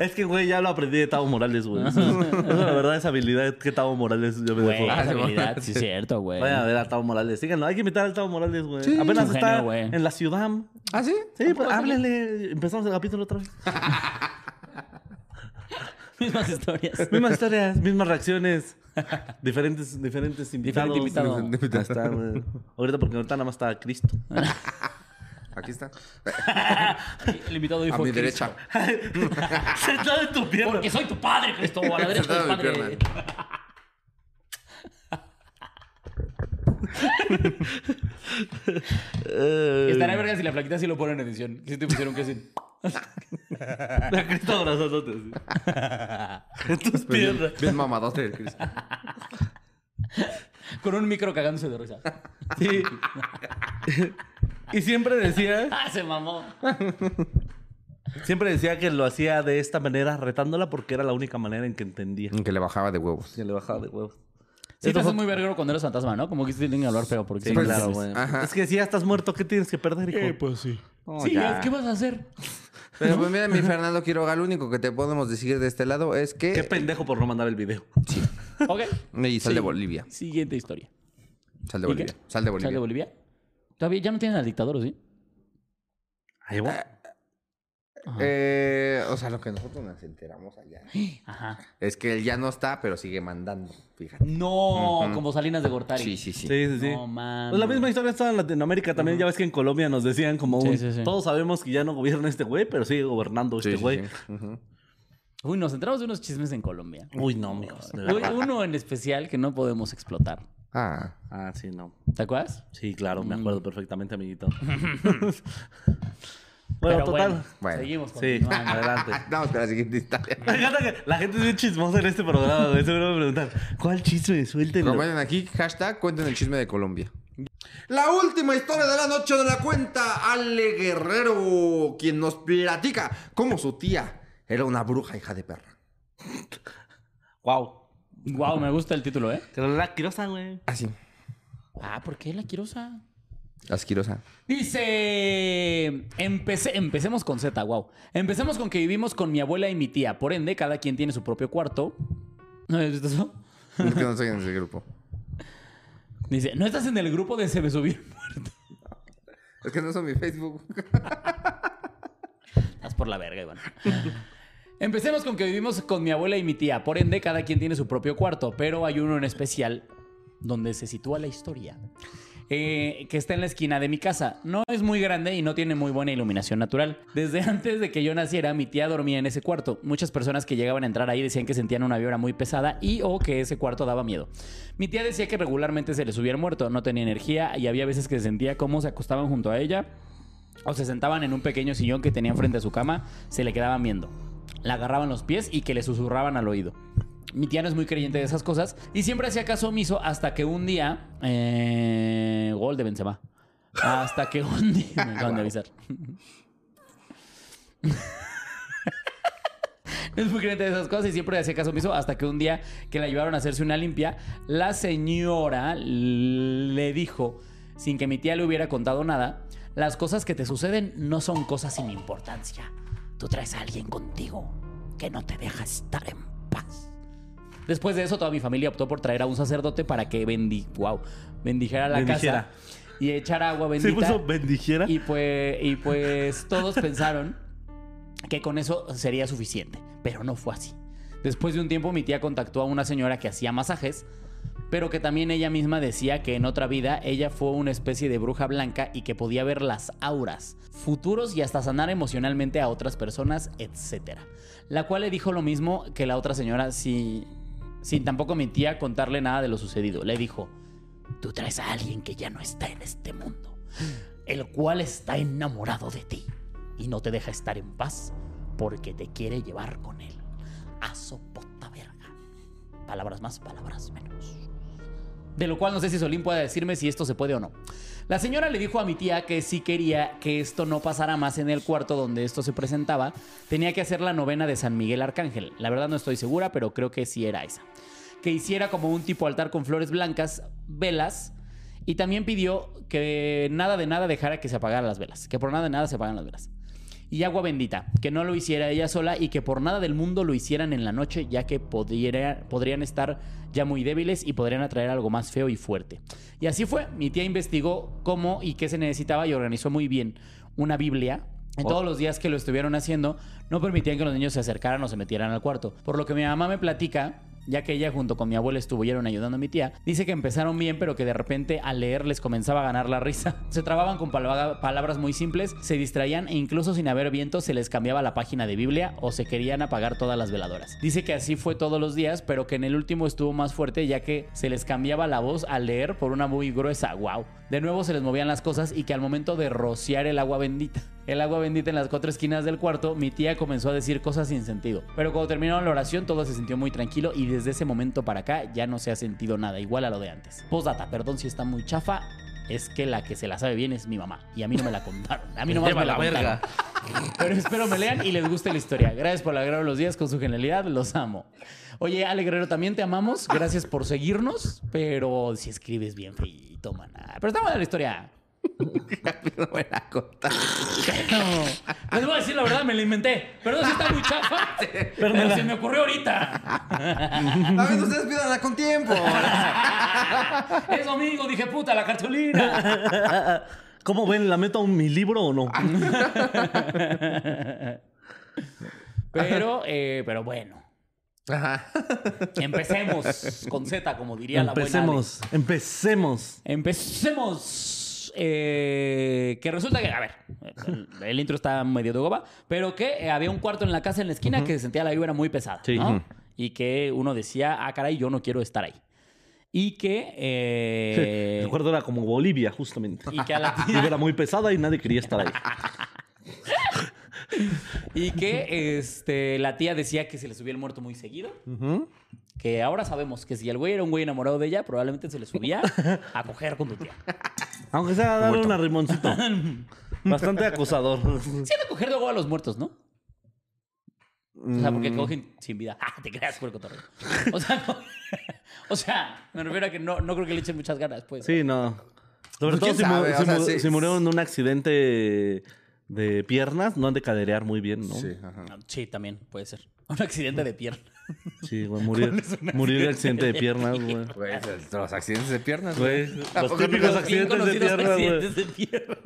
Es que, güey, ya lo aprendí de Tavo Morales, güey. Eso, eso, la verdad, esa habilidad que Tavo Morales ya me
Güey,
dejó.
esa habilidad, sí es cierto, güey.
Vayan a ver a Tavo Morales. Síganlo, hay que invitar al Tavo Morales, güey.
Sí,
Apenas
es un
está
genio, güey.
en la ciudad.
¿Ah, sí?
Sí, pues háblenle. Empezamos el capítulo otra vez.
Mismas historias.
Mismas historias, mismas reacciones. Diferentes, diferentes invitados.
invitado.
Está, güey. Ahorita porque ahorita nada más está Cristo.
Aquí está.
El invitado hoy
A
fue
mi
Cristo.
derecha.
Sentado en tu pierna.
Porque soy tu padre, Cristo. A la derecha de tu
Sentado en mi
padre. Estaría verga si la flaquita sí lo pone en edición. Si te pusieron que sí.
a Cristo abrazándote así. En tus piernas.
Bien mamadote el Cristo.
Con un micro cagándose de risa.
Sí. y siempre decía,
¡Ah, se mamó!
siempre decía que lo hacía de esta manera, retándola, porque era la única manera en que entendía.
Que le bajaba de huevos.
Que le bajaba de huevos.
Sí, te haces muy verguero cuando eres fantasma, ¿no? Como que sí tienen que hablar feo. Porque
Sí, claro, güey. Es que si ya estás muerto, ¿qué tienes que perder, hijo? pues sí.
Sí, ¿qué vas a hacer?
Pero pues mira, mi Fernando Quiroga, lo único que te podemos decir de este lado es que...
Qué pendejo por no mandar el video.
Ok.
Y sal
Sí.
de Bolivia.
Siguiente historia.
Sal de
¿Y
Bolivia. Sal de Bolivia.
¿Sal de Bolivia? Todavía ya no tienen al dictador, ¿o ¿sí?
Ahí va.
Eh, o sea, lo que nosotros nos enteramos allá
Ajá.
es que él ya no está, pero sigue mandando. Fíjate.
No, como Salinas de Gortari.
Sí, sí, sí.
Sí, sí, sí.
No, man.
Pues la misma historia está en Latinoamérica también. Ya ves que en Colombia nos decían como
Sí,
un...
sí, sí.
Todos sabemos que ya no gobierna este güey, pero sigue gobernando
Sí,
este
sí,
güey.
sí. Ujú.
Uy, nos entramos de unos chismes en Colombia.
Uy, no, mijos. de
Uy,
verdad.
Uno en especial que no podemos explotar.
Ah,
Ah, sí, no.
¿Te acuerdas?
Sí, claro, me
Mm.
acuerdo perfectamente, amiguito.
Pero
bueno, total.
bueno,
Bueno.
seguimos
Sí, adelante.
vamos con la siguiente historia.
Me encanta que la gente es bien chismosa en este programa, güey. Seguro me preguntan, ¿cuál chisme? Suéltenlo.
Comenten aquí, hashtag, cuenten el chisme de Colombia. La última historia de la noche de la cuenta Ale Guerrero, quien nos platica cómo su tía era una bruja hija de perra.
Wow.
Wow, me gusta el título, ¿eh?
Que la quirosa, güey.
Así,
Ah, ¿por qué la quirosa?
Asquerosa.
Dice, empecé, empecemos con Z, wow. Empecemos con que vivimos con mi abuela y mi tía. Por ende, cada quien tiene su propio cuarto. ¿No has visto eso?
Es que no estoy en ese grupo.
Dice, ¿no estás en el grupo de Se me subió el muerto?
Es que no son mi Facebook.
Estás por la verga, Iván. Empecemos con que vivimos con mi abuela y mi tía. Por ende, cada quien tiene su propio cuarto, pero hay uno en especial donde se sitúa la historia. Eh, que está en la esquina de mi casa. No es muy grande y no tiene muy buena iluminación natural. Desde antes de que yo naciera, mi tía dormía en ese cuarto. Muchas personas que llegaban a entrar ahí decían que sentían una vibra muy pesada y o que ese cuarto daba miedo. Mi tía decía que regularmente se les hubiera muerto, no tenía energía y había veces que sentía cómo se acostaban junto a ella o se sentaban en un pequeño sillón que tenían frente a su cama, se le quedaban viendo. La agarraban los pies y que le susurraban al oído. Mi tía no es muy creyente de esas cosas y siempre hacía caso omiso hasta que un día. Eh, gol de Benzema. Hasta que un día. Me acaban de avisar. No es muy creyente de esas cosas y siempre hacía caso omiso hasta que un día que la llevaron a hacerse una limpia, la señora le dijo, sin que mi tía le hubiera contado nada, las cosas que te suceden no son cosas sin importancia. Tú traes a alguien contigo que no te deja estar en paz. Después de eso, toda mi familia optó por traer a un sacerdote para que bendi wow, bendijera la
Bendijera.
casa y echar agua
¿Se
bendita.
puso bendijera?
Y pues, y pues todos pensaron que con eso sería suficiente, pero no fue así. Después de un tiempo mi tía contactó a una señora que hacía masajes, pero que también ella misma decía que en otra vida ella fue una especie de bruja blanca y que podía ver las auras, futuros y hasta sanar emocionalmente a otras personas, etc. La cual le dijo lo mismo que la otra señora si- sin tampoco mi tía contarle nada de lo sucedido. Le dijo, tú traes a alguien que ya no está en este mundo, el cual está enamorado de ti y no te deja estar en paz porque te quiere llevar con él. A sopota verga. Palabras más, palabras menos. De lo cual no sé si Solín puede decirme si esto se puede o no. La señora le dijo a mi tía que si quería que esto no pasara más en el cuarto donde esto se presentaba, tenía que hacer la novena de San Miguel Arcángel. La verdad no estoy segura, pero creo que sí era esa. Que hiciera como un tipo altar con flores blancas, velas, y también pidió que nada de nada dejara que se apagaran las velas, que por nada de nada se apagaran las velas. Y agua bendita, que no lo hiciera ella sola y que por nada del mundo lo hicieran en la noche, ya que podría- podrían estar ya muy débiles y podrían atraer algo más feo y fuerte. Y así fue, mi tía investigó cómo y qué se necesitaba y organizó muy bien una Biblia. En todos los días que lo estuvieron haciendo, no permitían que los niños se acercaran o se metieran al cuarto. Por lo que mi mamá me platica ya que ella junto con mi abuela estuvieron ayudando a mi tía, dice que empezaron bien, pero que de repente al leer les comenzaba a ganar la risa. Se trababan con palabra- palabras muy simples, se distraían e incluso sin haber viento se les cambiaba la página de Biblia o se querían apagar todas las veladoras. Dice que así fue todos los días, pero que en el último estuvo más fuerte ya que se les cambiaba la voz al leer por una muy gruesa. ¡Wow! De nuevo se les movían las cosas y que al momento de rociar el agua bendita, el agua bendita en las cuatro esquinas del cuarto, mi tía comenzó a decir cosas sin sentido. Pero cuando terminaron la oración, todo se sintió muy tranquilo y desde ese momento para acá ya no se ha sentido nada igual a lo de antes. Postdata, perdón si está muy chafa. Es que la que se la sabe bien es mi mamá. Y a mí no me la contaron. A mí nomás me la
la verga.
contaron. Pero espero me lean y les guste la historia. Gracias por alegrar los días con su genialidad. Los amo. Oye, Ale Guerrero, también te amamos. Gracias por seguirnos. Pero si escribes bien feito, maná. Pero está buena la historia.
No voy a contar.
No, les voy a decir la verdad, me la inventé. Perdón si está muy chafa. Pero se me ocurrió ahorita.
A ver, ustedes pídanla con tiempo.
Es domingo, dije puta, la cartulina.
¿Cómo ven? ¿La meto a un mi libro o no?
Pero, eh, pero bueno.
Ajá.
Empecemos con Z, como diría la buena Ale.
Empecemos, empecemos.
Eh, que resulta que, a ver, el, el intro está medio de goba, pero que eh, había un cuarto en la casa en la esquina que se sentía la vibra muy pesada.
Sí.
¿no?
Ujú.
Y que uno decía, ah, caray, yo no quiero estar ahí. Y que. eh,
El cuarto era como Bolivia, justamente.
y que a la
Y era muy pesada y nadie quería estar ahí.
Y que este, la tía decía que se le subía el muerto muy seguido. Que ahora sabemos que si el güey era un güey enamorado de ella, probablemente se le subía a coger con tu tía.
Aunque sea darle un arrimoncito. Bastante acosador.
Sí, de coger luego a los muertos, ¿no? O sea, porque cogen sin vida. Ah, te creas, puerco torre. O sea, no- o sea, me refiero a que no, no creo que le echen muchas ganas, pues.
Sí, no. Sobre
Pues,
todo si, mu-
sabe, o
si
sea,
mu-
sí.
si murieron en un accidente de piernas, no han de caderear muy bien, ¿no?
Sí, ajá.
No, Sí, también puede ser. Un accidente de pierna.
Sí, güey, murió, murió de accidente de piernas, güey.
Güey, los accidentes de piernas.
Güey,
¿A
los
no
típicos
los-
accidentes de piernas, güey.
accidentes de pierna.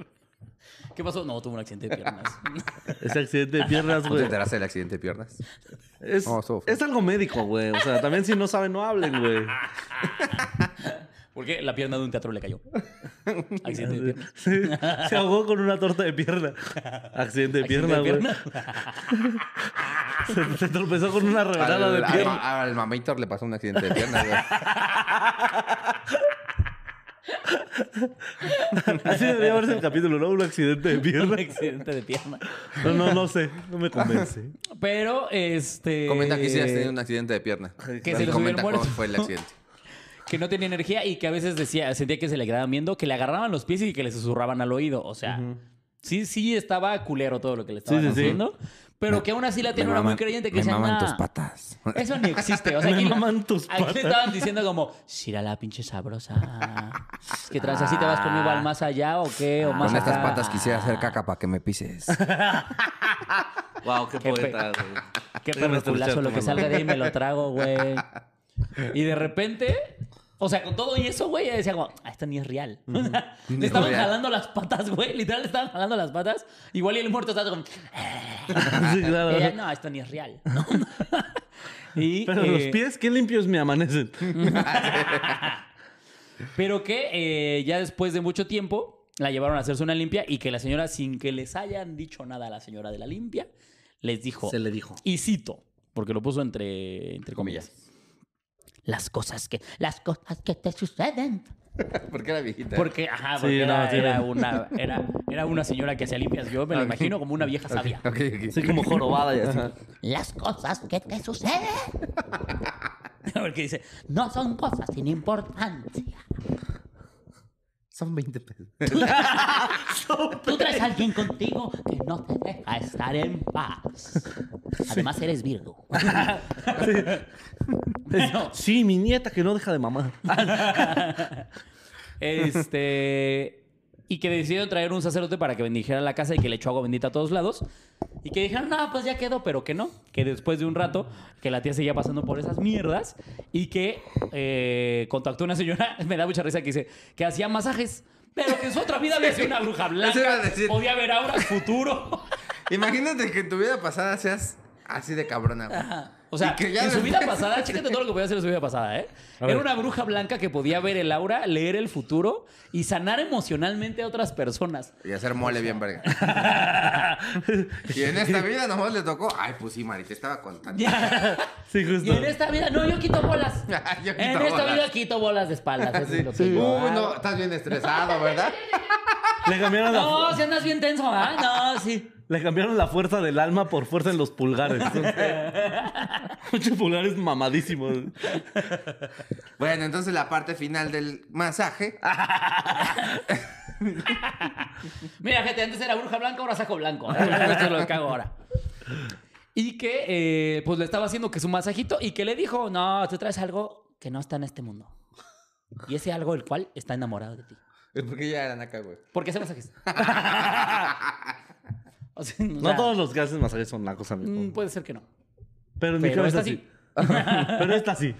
¿Qué pasó? No, tuvo un accidente de piernas.
Ese accidente de piernas,
¿Tú te
güey.
enteraste del accidente de piernas?
Es,
No,
es algo médico, güey. O sea, también si no saben, no hablen, güey.
Porque la pierna de un teatro le cayó. Accidente de pierna.
Sí, se ahogó con una torta de pierna. Accidente de pierna, güey.
pierna.
Se, se tropezó con una rebanada de pierna.
al, al mamator le pasó un accidente de piernas, güey.
Así debería verse el capítulo, ¿no? Un accidente de
Un
pierna.
accidente de pierna.
No, no, no sé. No me convence.
Pero, este...
Comenta que si has tenido un accidente de pierna.
Que se los
comenta cómo
muerto.
fue el accidente.
Que no tenía energía y que a veces decía, sentía que se le quedaban viendo, que le agarraban los pies y que le susurraban al oído. O sea, sí, sí estaba culero todo lo que le estaban
Sí, sí, sí.
haciendo. Pero que aún así la tiene una muy creyente que
me
decía,
maman
"Nah,
tus patas.
Eso ni existe. O sea,
Me
aquí,
maman tus
aquí le
patas.
estaban diciendo como, Shira la pinche sabrosa. ¿Qué traes? ¿Así te vas conmigo al más allá o qué? ¿O más
Con estas
acá?"
patas quisiera hacer caca para que me pises.
Wow, qué
Qué
poeta. güey.
Qué perro lo que salga de ahí me lo trago, güey. Y de repente, o sea, con todo y eso, güey, ella decía como, ah, esto ni es real. Le estaban
real.
jalando las patas, güey. Literal, le estaban jalando las patas. Igual y el muerto estaba como,
Sí, claro.
ella, no, esto ni es real.
Pero
eh,
los pies, qué limpios me amanecen.
Pero que eh, ya después de mucho tiempo la llevaron a hacerse una limpia y que la señora, sin que les hayan dicho nada a la señora de la limpia, les dijo.
Se le dijo.
Y cito, porque lo puso entre, entre comillas. Las cosas que, las cosas que te suceden.
¿Por qué era viejita?
Porque, ajá,
Sí,
porque
no,
era, una, era, era una señora que hacía limpias. Yo me lo imagino como una vieja sabia.
Ok, ok.
Así como jorobada y así.
Las cosas que te suceden
Porque dice,
no son cosas sin importancia.
Son 20 pesos.
Tú traes a alguien contigo que no te deja estar en paz. Además, eres Virgo.
Bueno,
Sí, mi nieta que no deja de mamar.
Este. Y que decidieron traer un sacerdote para que bendijera la casa y que le echó agua bendita a todos lados. Y que dijeron, no, pues ya quedó, pero que no. Que después de un rato, que la tía seguía pasando por esas mierdas y que eh, contactó a una señora, me da mucha risa, que dice que hacía masajes, pero que en su otra vida había sido una bruja blanca, podía ver auras futuro.
Imagínate que en tu vida pasada seas así de cabrona. güey.
O sea,
Y que ya
en su vida pasada, chécate todo lo que podía hacer en su vida pasada, ¿eh? Era una bruja blanca que podía ver el aura, leer el futuro y sanar emocionalmente a otras personas.
Y hacer mole bien verga. y en esta vida nomás le tocó. Ay, pues sí, Mari, te estaba contando.
Sí, justo.
Y en esta vida, no, yo quito bolas.
Yo quito
en esta
bolas.
vida quito bolas de espaldas. eso
Sí.
es lo que yo
Uy, no, estás bien estresado, ¿verdad?
Le cambiaron, la,
No, si andas bien tenso, ¿ah? No, sí.
le cambiaron la fuerza del alma por fuerza en los pulgares. Muchos pulgares mamadísimos.
Bueno, entonces la parte final del masaje.
Mira, gente, antes era bruja blanca, ahora saco blanco. ¿eh? Esto es lo que hago ahora. Y que, eh, pues, le estaba haciendo que su masajito y que le dijo, no, tú traes algo que no está en este mundo. Y ese algo el cual está enamorado de ti.
Porque ya eran acá, güey.
¿Por qué hace masajes? O sea, o
No
sea,
todos los que hacen masajes son nacos,
mm,
amigos.
Puede ser que no.
Pero en mi
Pero
cabeza
esta
sí. Pero esta sí.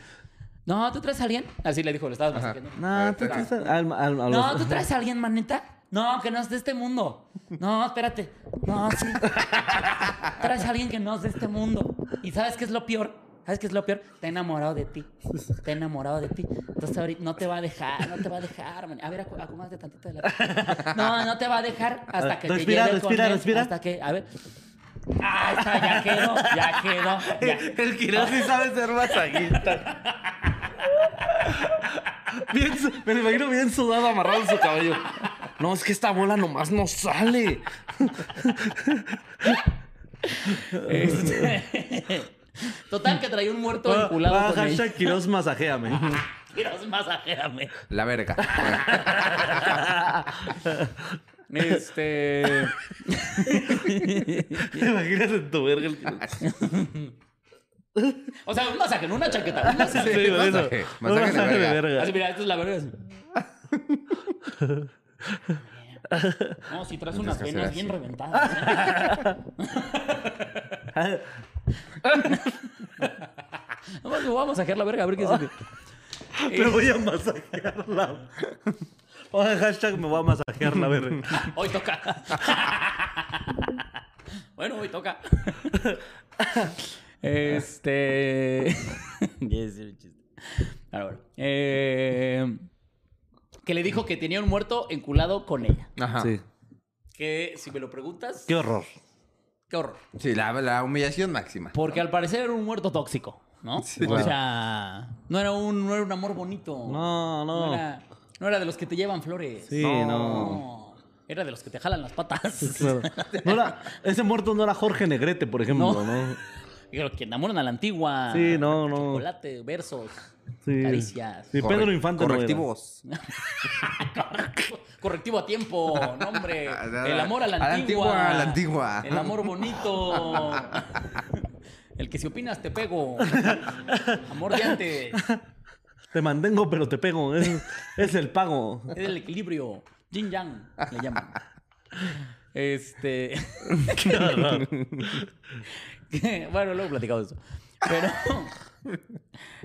No, ¿tú traes a alguien? Así le dijo, le estabas masajeando.
No, tú traes al- al- al- a
No,
los-
¿tú traes a alguien, maneta? No, que no es de este mundo. No, espérate. No, sí. Traes a alguien que no es de este mundo. ¿Y sabes qué es lo peor? ¿Sabes qué es lo peor? Está enamorado de ti. Está enamorado de ti. Entonces ahorita no te va a dejar, no te va a dejar, man. A ver, acu- acomódate tantito de la... No, no te va a dejar hasta que
Respira,
te lleve con
respira,
él,
respira.
Hasta que, a ver. Ah, está, ya quedó, ya quedó. Ya.
El Quirón sí sabe ser masajista. Bien me lo imagino bien sudado, amarrado en su cabello. No, es que esta bola nomás no sale.
Este- Total, que traía un muerto
Va,
vinculado
va,
con él.
hashtag Quirós masajéame.
Dios, masajéame.
La verga.
Este.
¿Te imaginas en tu verga el Quirós?
O sea, un masaje, no una chaqueta. Un masaje.
Sí, por eso.
masaje,
Un
masaje de
masaje de
verga.
verga.
Así, mira, esto es la verga. No, si traes unas
que hacer
venas
así.
bien reventadas. ¿eh? Vamos, me voy a masajear la verga, a ver qué siente.
Me voy a masajear la... Pongan hashtag me voy a masajear la verga.
Hoy toca. bueno, hoy toca. este. Chiste. Ahora, bueno. Eh, que le dijo que tenía un muerto enculado con ella.
Ajá.
Sí,
Que si me lo preguntas,
Qué horror.
Qué horror.
la, la humillación máxima.
Porque al parecer era un muerto tóxico, ¿no? o
claro.
sea, no era un, no era un amor bonito.
No, no.
era- No era de los que te llevan flores.
Sí, no.
No. Era de los que te jalan las patas.
Claro. No era- ese muerto no era Jorge Negrete, por ejemplo,
No.
¿no?
Los que enamoran a la antigua.
Sí, no, no.
Chocolate, versos,
Sí.
caricias.
Sí, Pedro Infante.
Correctivos.
Correctivo, correctivo a tiempo, no, hombre.
A
El amor a la
la
antigua.
antigua, a la antigua.
El amor bonito. El que si opinas te pego. Amor de antes.
Te mantengo, pero te pego. Es, es el pago.
Es el equilibrio. Yin Yang le llaman. Este. Que- bueno, luego platicamos eso. Pero.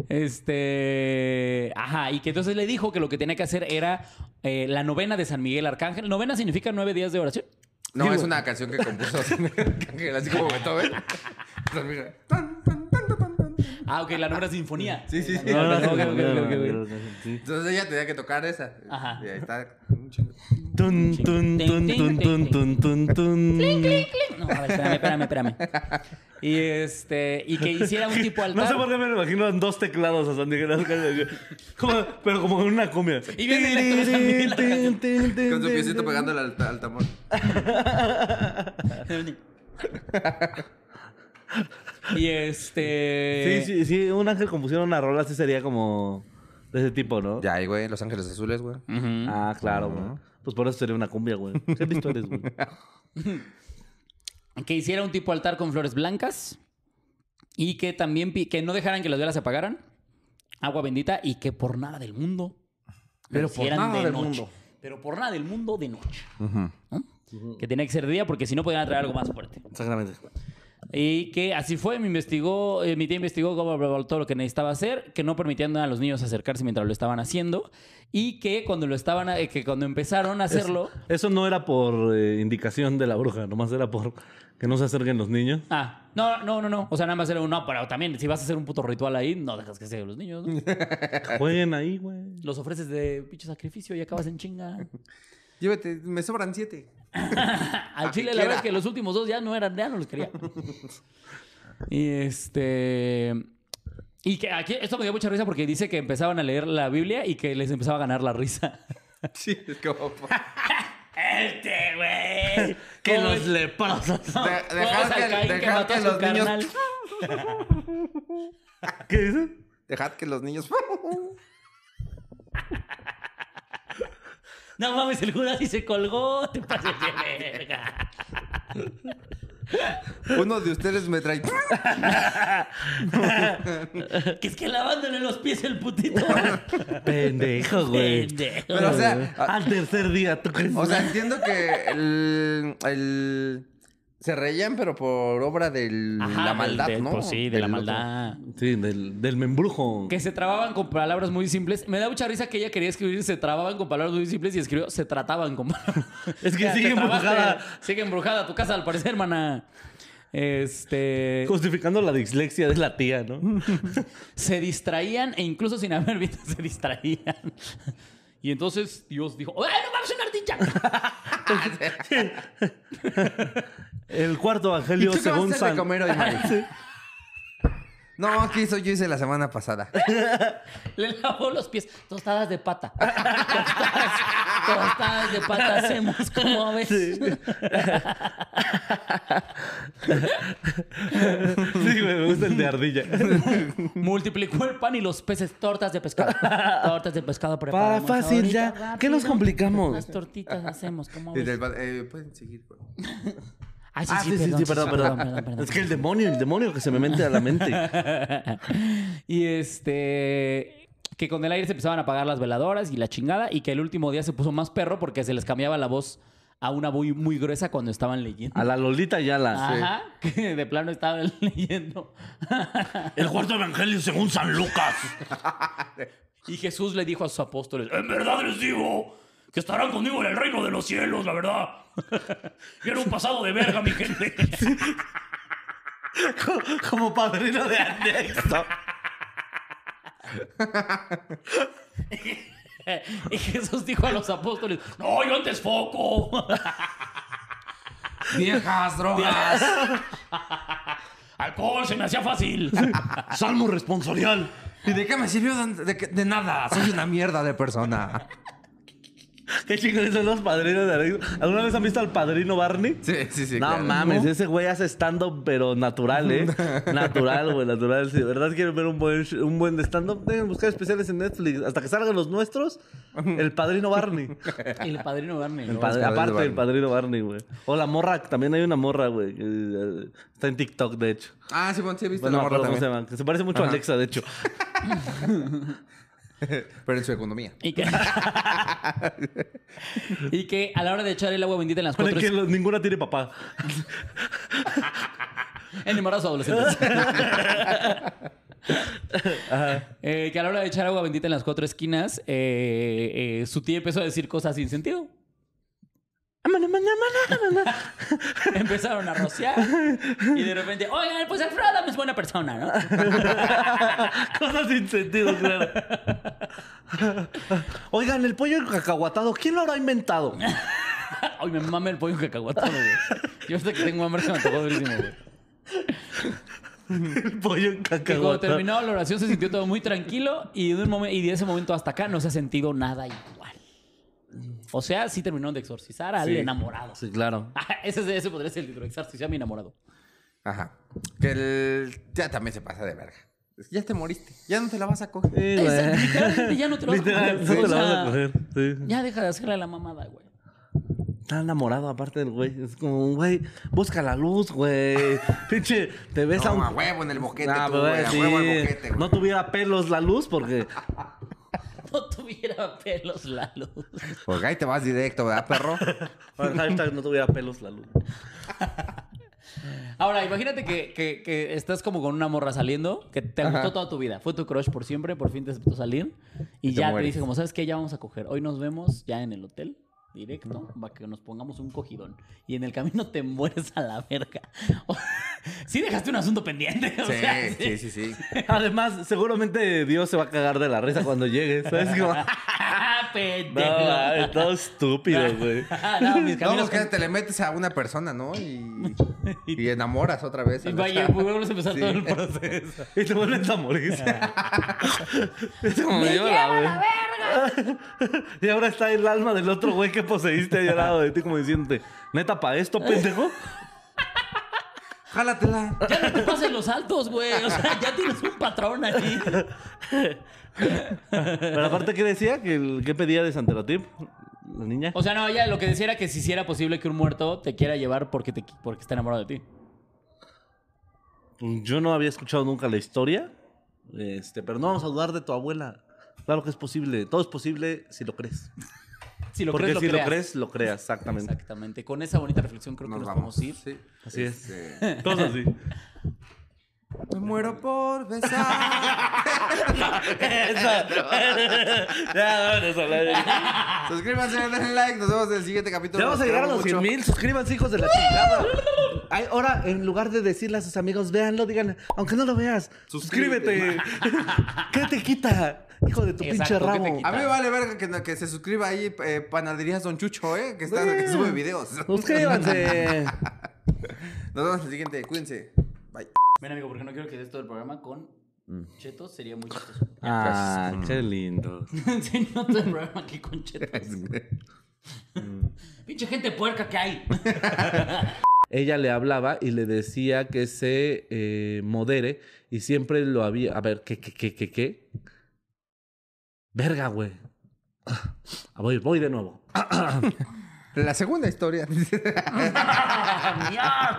Este. Ajá, y que entonces le dijo que lo que tenía que hacer era eh, la novena de San Miguel Arcángel. ¿Novena significa nueve días de oración?
No,
Digo,
es una canción que compuso así como Beethoven. Tan, tan, tan, tan, tan.
Ah, ok, la novena sinfonía.
Sí, sí, sí. Entonces ella tenía que tocar esa.
Ajá.
Y ahí está. un chingo.
Tun, tun, tun, tun, tun, tun, tun, tun.
No, a ver, espérame, espérame, espérame. Y este. Y que hiciera un tipo altar.
No sé por qué me lo imagino en dos teclados a San Miguel Arcángel. Como- pero como en una cumbia.
Y viene el.
Con su piecito pegándole al, al tambor.
Y este.
Sí, sí, sí, un ángel compusiera una rola así sería como de ese tipo, ¿no?
Ya, ahí, güey, Los Ángeles Azules, güey.
Ah, claro, güey. Pues por eso sería una cumbia, güey. ¿Qué listo eres, güey?
Que hiciera un tipo altar con flores blancas. Y que también que no dejaran que las velas se apagaran. Agua bendita. Y que por nada del mundo.
Pero por
hicieran
nada
de
del
noche.
mundo.
Pero por nada del mundo de noche. ¿no? Que tenía que ser de día porque si no podían traer algo más fuerte.
Exactamente.
Y que así fue, me investigó, eh, mi tía investigó todo lo que necesitaba hacer, que no permitían a los niños acercarse mientras lo estaban haciendo y que cuando lo estaban, eh, que cuando empezaron a hacerlo,
Eso no era por eh, indicación de la bruja, nomás era por que no se acerquen los niños.
ah, no, no, no, no, o sea, nada más era un no, pero también si vas a hacer un puto ritual ahí, no dejas que se los niños, ¿no?
Jueguen ahí, güey.
los ofreces de pinche sacrificio y acabas en chinga.
Llévate, me sobran siete.
Al chile la verdad es que los últimos dos ya no eran, ya no los quería. y este y que aquí esto me dio mucha risa porque dice que empezaban a leer la Biblia y que les empezaba a ganar la risa.
Sí, es como.
Este, güey.
Que
¿Cómo
los leprosos.
De-
¿Cómo
dejar que, dejar los niños. Dejad que los niños.
No mames, el Judas y se colgó. Te pases de verga.
Uno de ustedes me trae.
Que es que lavándole los pies el putito.
Pendejo, güey.
Pendejo.
Pero, o sea,
Al tercer día, ¿tú crees?
o sea, entiendo que el, el- se reían, pero por obra de la maldad,
del-
¿no?
Pues sí, de la
otro.
maldad.
Sí, del, del membrujo.
Que se trababan con palabras muy simples. Me da mucha risa que ella quería escribir se trababan con palabras muy simples y escribió se trataban con palabras.
Es que
Ya,
sigue embrujada.
Sigue embrujada tu casa, al parecer, hermana. Este.
Justificando la dislexia de la tía, ¿no?
Se distraían e incluso sin haber visto se distraían. Y entonces Dios dijo: ¡Ay, no mames, una ardilla!
El cuarto
¿Y
evangelio
tú qué vas a
según
de
San...
comer hoy, Mari? No, aquí eso yo hice la semana pasada.
Le lavó los pies. Tostadas de pata. Tostadas, tostadas de pata hacemos, como ves.
Sí, güey, me gusta el de ardilla.
Multiplicó el pan y los peces, tortas de pescado. Tortas de pescado
Pa,
preparamos.
fácil
ahorita,
ya.
rápido.
¿Qué nos complicamos?
Unas tortitas hacemos, como
Desde el ba- eh, pueden seguir. güey.
Sí,
Ah,
sí, perdón,
perdón, perdón.
perdón, perdón.
Es que el demonio, el demonio que se me mete a la mente.
Y este. Que con el aire se empezaban a apagar las veladoras y la chingada. Y que el último día se puso más perro porque se les cambiaba la voz a una muy, muy gruesa cuando estaban leyendo.
A la Lolita Yala.
Ajá, que de plano estaban leyendo.
El cuarto evangelio según San Lucas.
Y Jesús le dijo a sus apóstoles: En verdad les digo que estarán conmigo en el reino de los cielos, la verdad. Vieron un pasado de verga, mi gente.
Como padrino de anexo.
y Jesús dijo a los apóstoles: No, yo antes foco.
Viejas drogas.
Alcohol se me hacía fácil.
Salmo responsorial.
¿Y de qué me sirvió? De, de- de nada. Soy una mierda de persona.
Qué chingones son los padrinos de Alex. ¿Alguna vez han visto al padrino Barney?
Sí, sí, sí.
no
claro.
mames, ese güey hace stand-up, pero natural, ¿eh? natural, güey, natural. Si de verdad quieren ver un buen, un buen stand-up, deben buscar especiales en Netflix. Hasta que salgan los nuestros, el padrino Barney.
El padrino Barney.
Aparte
Barney.
del padrino Barney, güey. O la morra, también hay una morra, güey. eh, está en TikTok, de hecho.
Ah, sí, bueno, sí, he visto
Bueno,
la morra
se
también.
llama. Que se parece mucho a. Alexa, de hecho.
Pero en su economía.
Y que... y que a la hora de echar el agua bendita en las cuatro...
que lo- ninguna tiene papá.
En embarazos adolescentes. Eh, que a la hora de echar agua bendita en las cuatro esquinas, eh, eh, su tía empezó a decir cosas sin sentido. Empezaron a rociar y de repente, oigan, pues Alfredo es buena persona, ¿no?
Cosas sin sentido, claro. Oigan, el pollo cacahuatado, ¿quién lo habrá inventado?
Ay, me mame el pollo cacahuatado, güey. Yo sé que tengo hambre, se me antojó durísimo, güey.
El pollo
cuando
cacahuatado.
terminó la oración se sintió todo muy tranquilo y de, un momen- y de ese momento hasta acá no se ha sentido nada. O sea, sí terminaron de exorcizar al
Sí.
enamorado.
Sí, claro.
Ah, ese, ese podría ser el título, exorcizar a mi enamorado.
Ajá. Que el... Ya también se pasa de verga. Es que Ya te moriste. Ya no te la vas a coger.
Sí,
literalmente ya no te lo vas a
Literal,
coger.
no te
o
la vas
sea,
a coger. Sí.
Ya deja de hacerle a la mamada, güey.
Está enamorado aparte del güey. Es como, güey, busca la luz, güey. Pinche, te ves a
No,
un...
a huevo en el boquete,
Ah,
tú, güey. A
sí.
huevo al boquete, güey.
No tuviera pelos la luz porque...
No tuviera pelos la luz.
Porque ahí te vas directo, ¿verdad, perro?
Hashtag no tuviera pelos la luz.
Ahora, imagínate que, que- que estás como con una morra saliendo, que te gustó toda tu vida. Fue tu crush por siempre, por fin te aceptó salir. Y, ya te dice, como, ¿sabes qué? Ya vamos a coger. Hoy nos vemos ya en el hotel, directo, para que nos pongamos un cogidón. Y en el camino te mueres a la verga. sí dejaste un asunto pendiente. o sea,
Sí, sí, sí, sí.
Además, seguramente Dios se va a cagar de la risa cuando llegue. ¿Sabes? Como...
Pendejo.
No, mames, todo estúpido, güey.
no, mis
No, pues que te le metes a una persona, ¿no? Y, y enamoras otra vez.
Y vaya, volvemos a empezar
Sí.
todo el proceso.
Y te vuelves a morir. Es como yo, la verga! y ahora está el alma del otro güey que poseíste ahí al lado de ti, como diciéndote, ¿neta para esto, pendejo?
Jálatela.
Ya no te pases los saltos, güey. O sea, ya tienes un patrón ahí.
Pero aparte, ¿qué decía? ¿Qué, qué pedía de Santeratip? La niña.
O sea, no, ella lo que decía era que si era posible que un muerto te quiera llevar porque, te, porque está enamorado de ti.
Yo no había escuchado nunca la historia. Este, pero no vamos a dudar de tu abuela. Claro que es posible. Todo es posible si lo crees.
Si lo
Porque
crees, lo
si
creas.
lo crees, lo creas, exactamente.
Exactamente. Con esa bonita reflexión creo que
Nos vamos.
podemos ir.
Sí.
Así es.
Este,
Cosas así.
Me muero por besar.
ya, vámonos a la-
Suscríbanse, denle like. Nos vemos en el siguiente capítulo.
Ya vamos a llegar a los 100
mucho.
mil. Suscríbanse, hijos de la chingada. Ay, ahora, en lugar de decirle a sus amigos, véanlo, digan, aunque no lo veas, suscríbete. ¿Qué te quita? Hijo de tu
Exacto,
pinche
¿qué te
rabo.
A mí me vale verga que, que se suscriba ahí eh, Panaderías Don Chucho, ¿eh? Que, está, que sube videos.
Suscríbanse.
Nos vemos en el siguiente. Cuídense. Bye.
Ven, amigo, porque no quiero que des todo el programa con chetos. Sería muy chistoso.
Ah, qué lindo.
sí, no todo el programa aquí con chetos. Pinche gente puerca que hay.
Ella le hablaba y le decía que se eh, modere y siempre lo había. A ver, ¿qué, qué, qué, qué, qué? Verga, güey. Ah, Voy, voy de nuevo.
La segunda historia.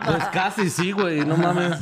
Pues casi sí, güey, no mames.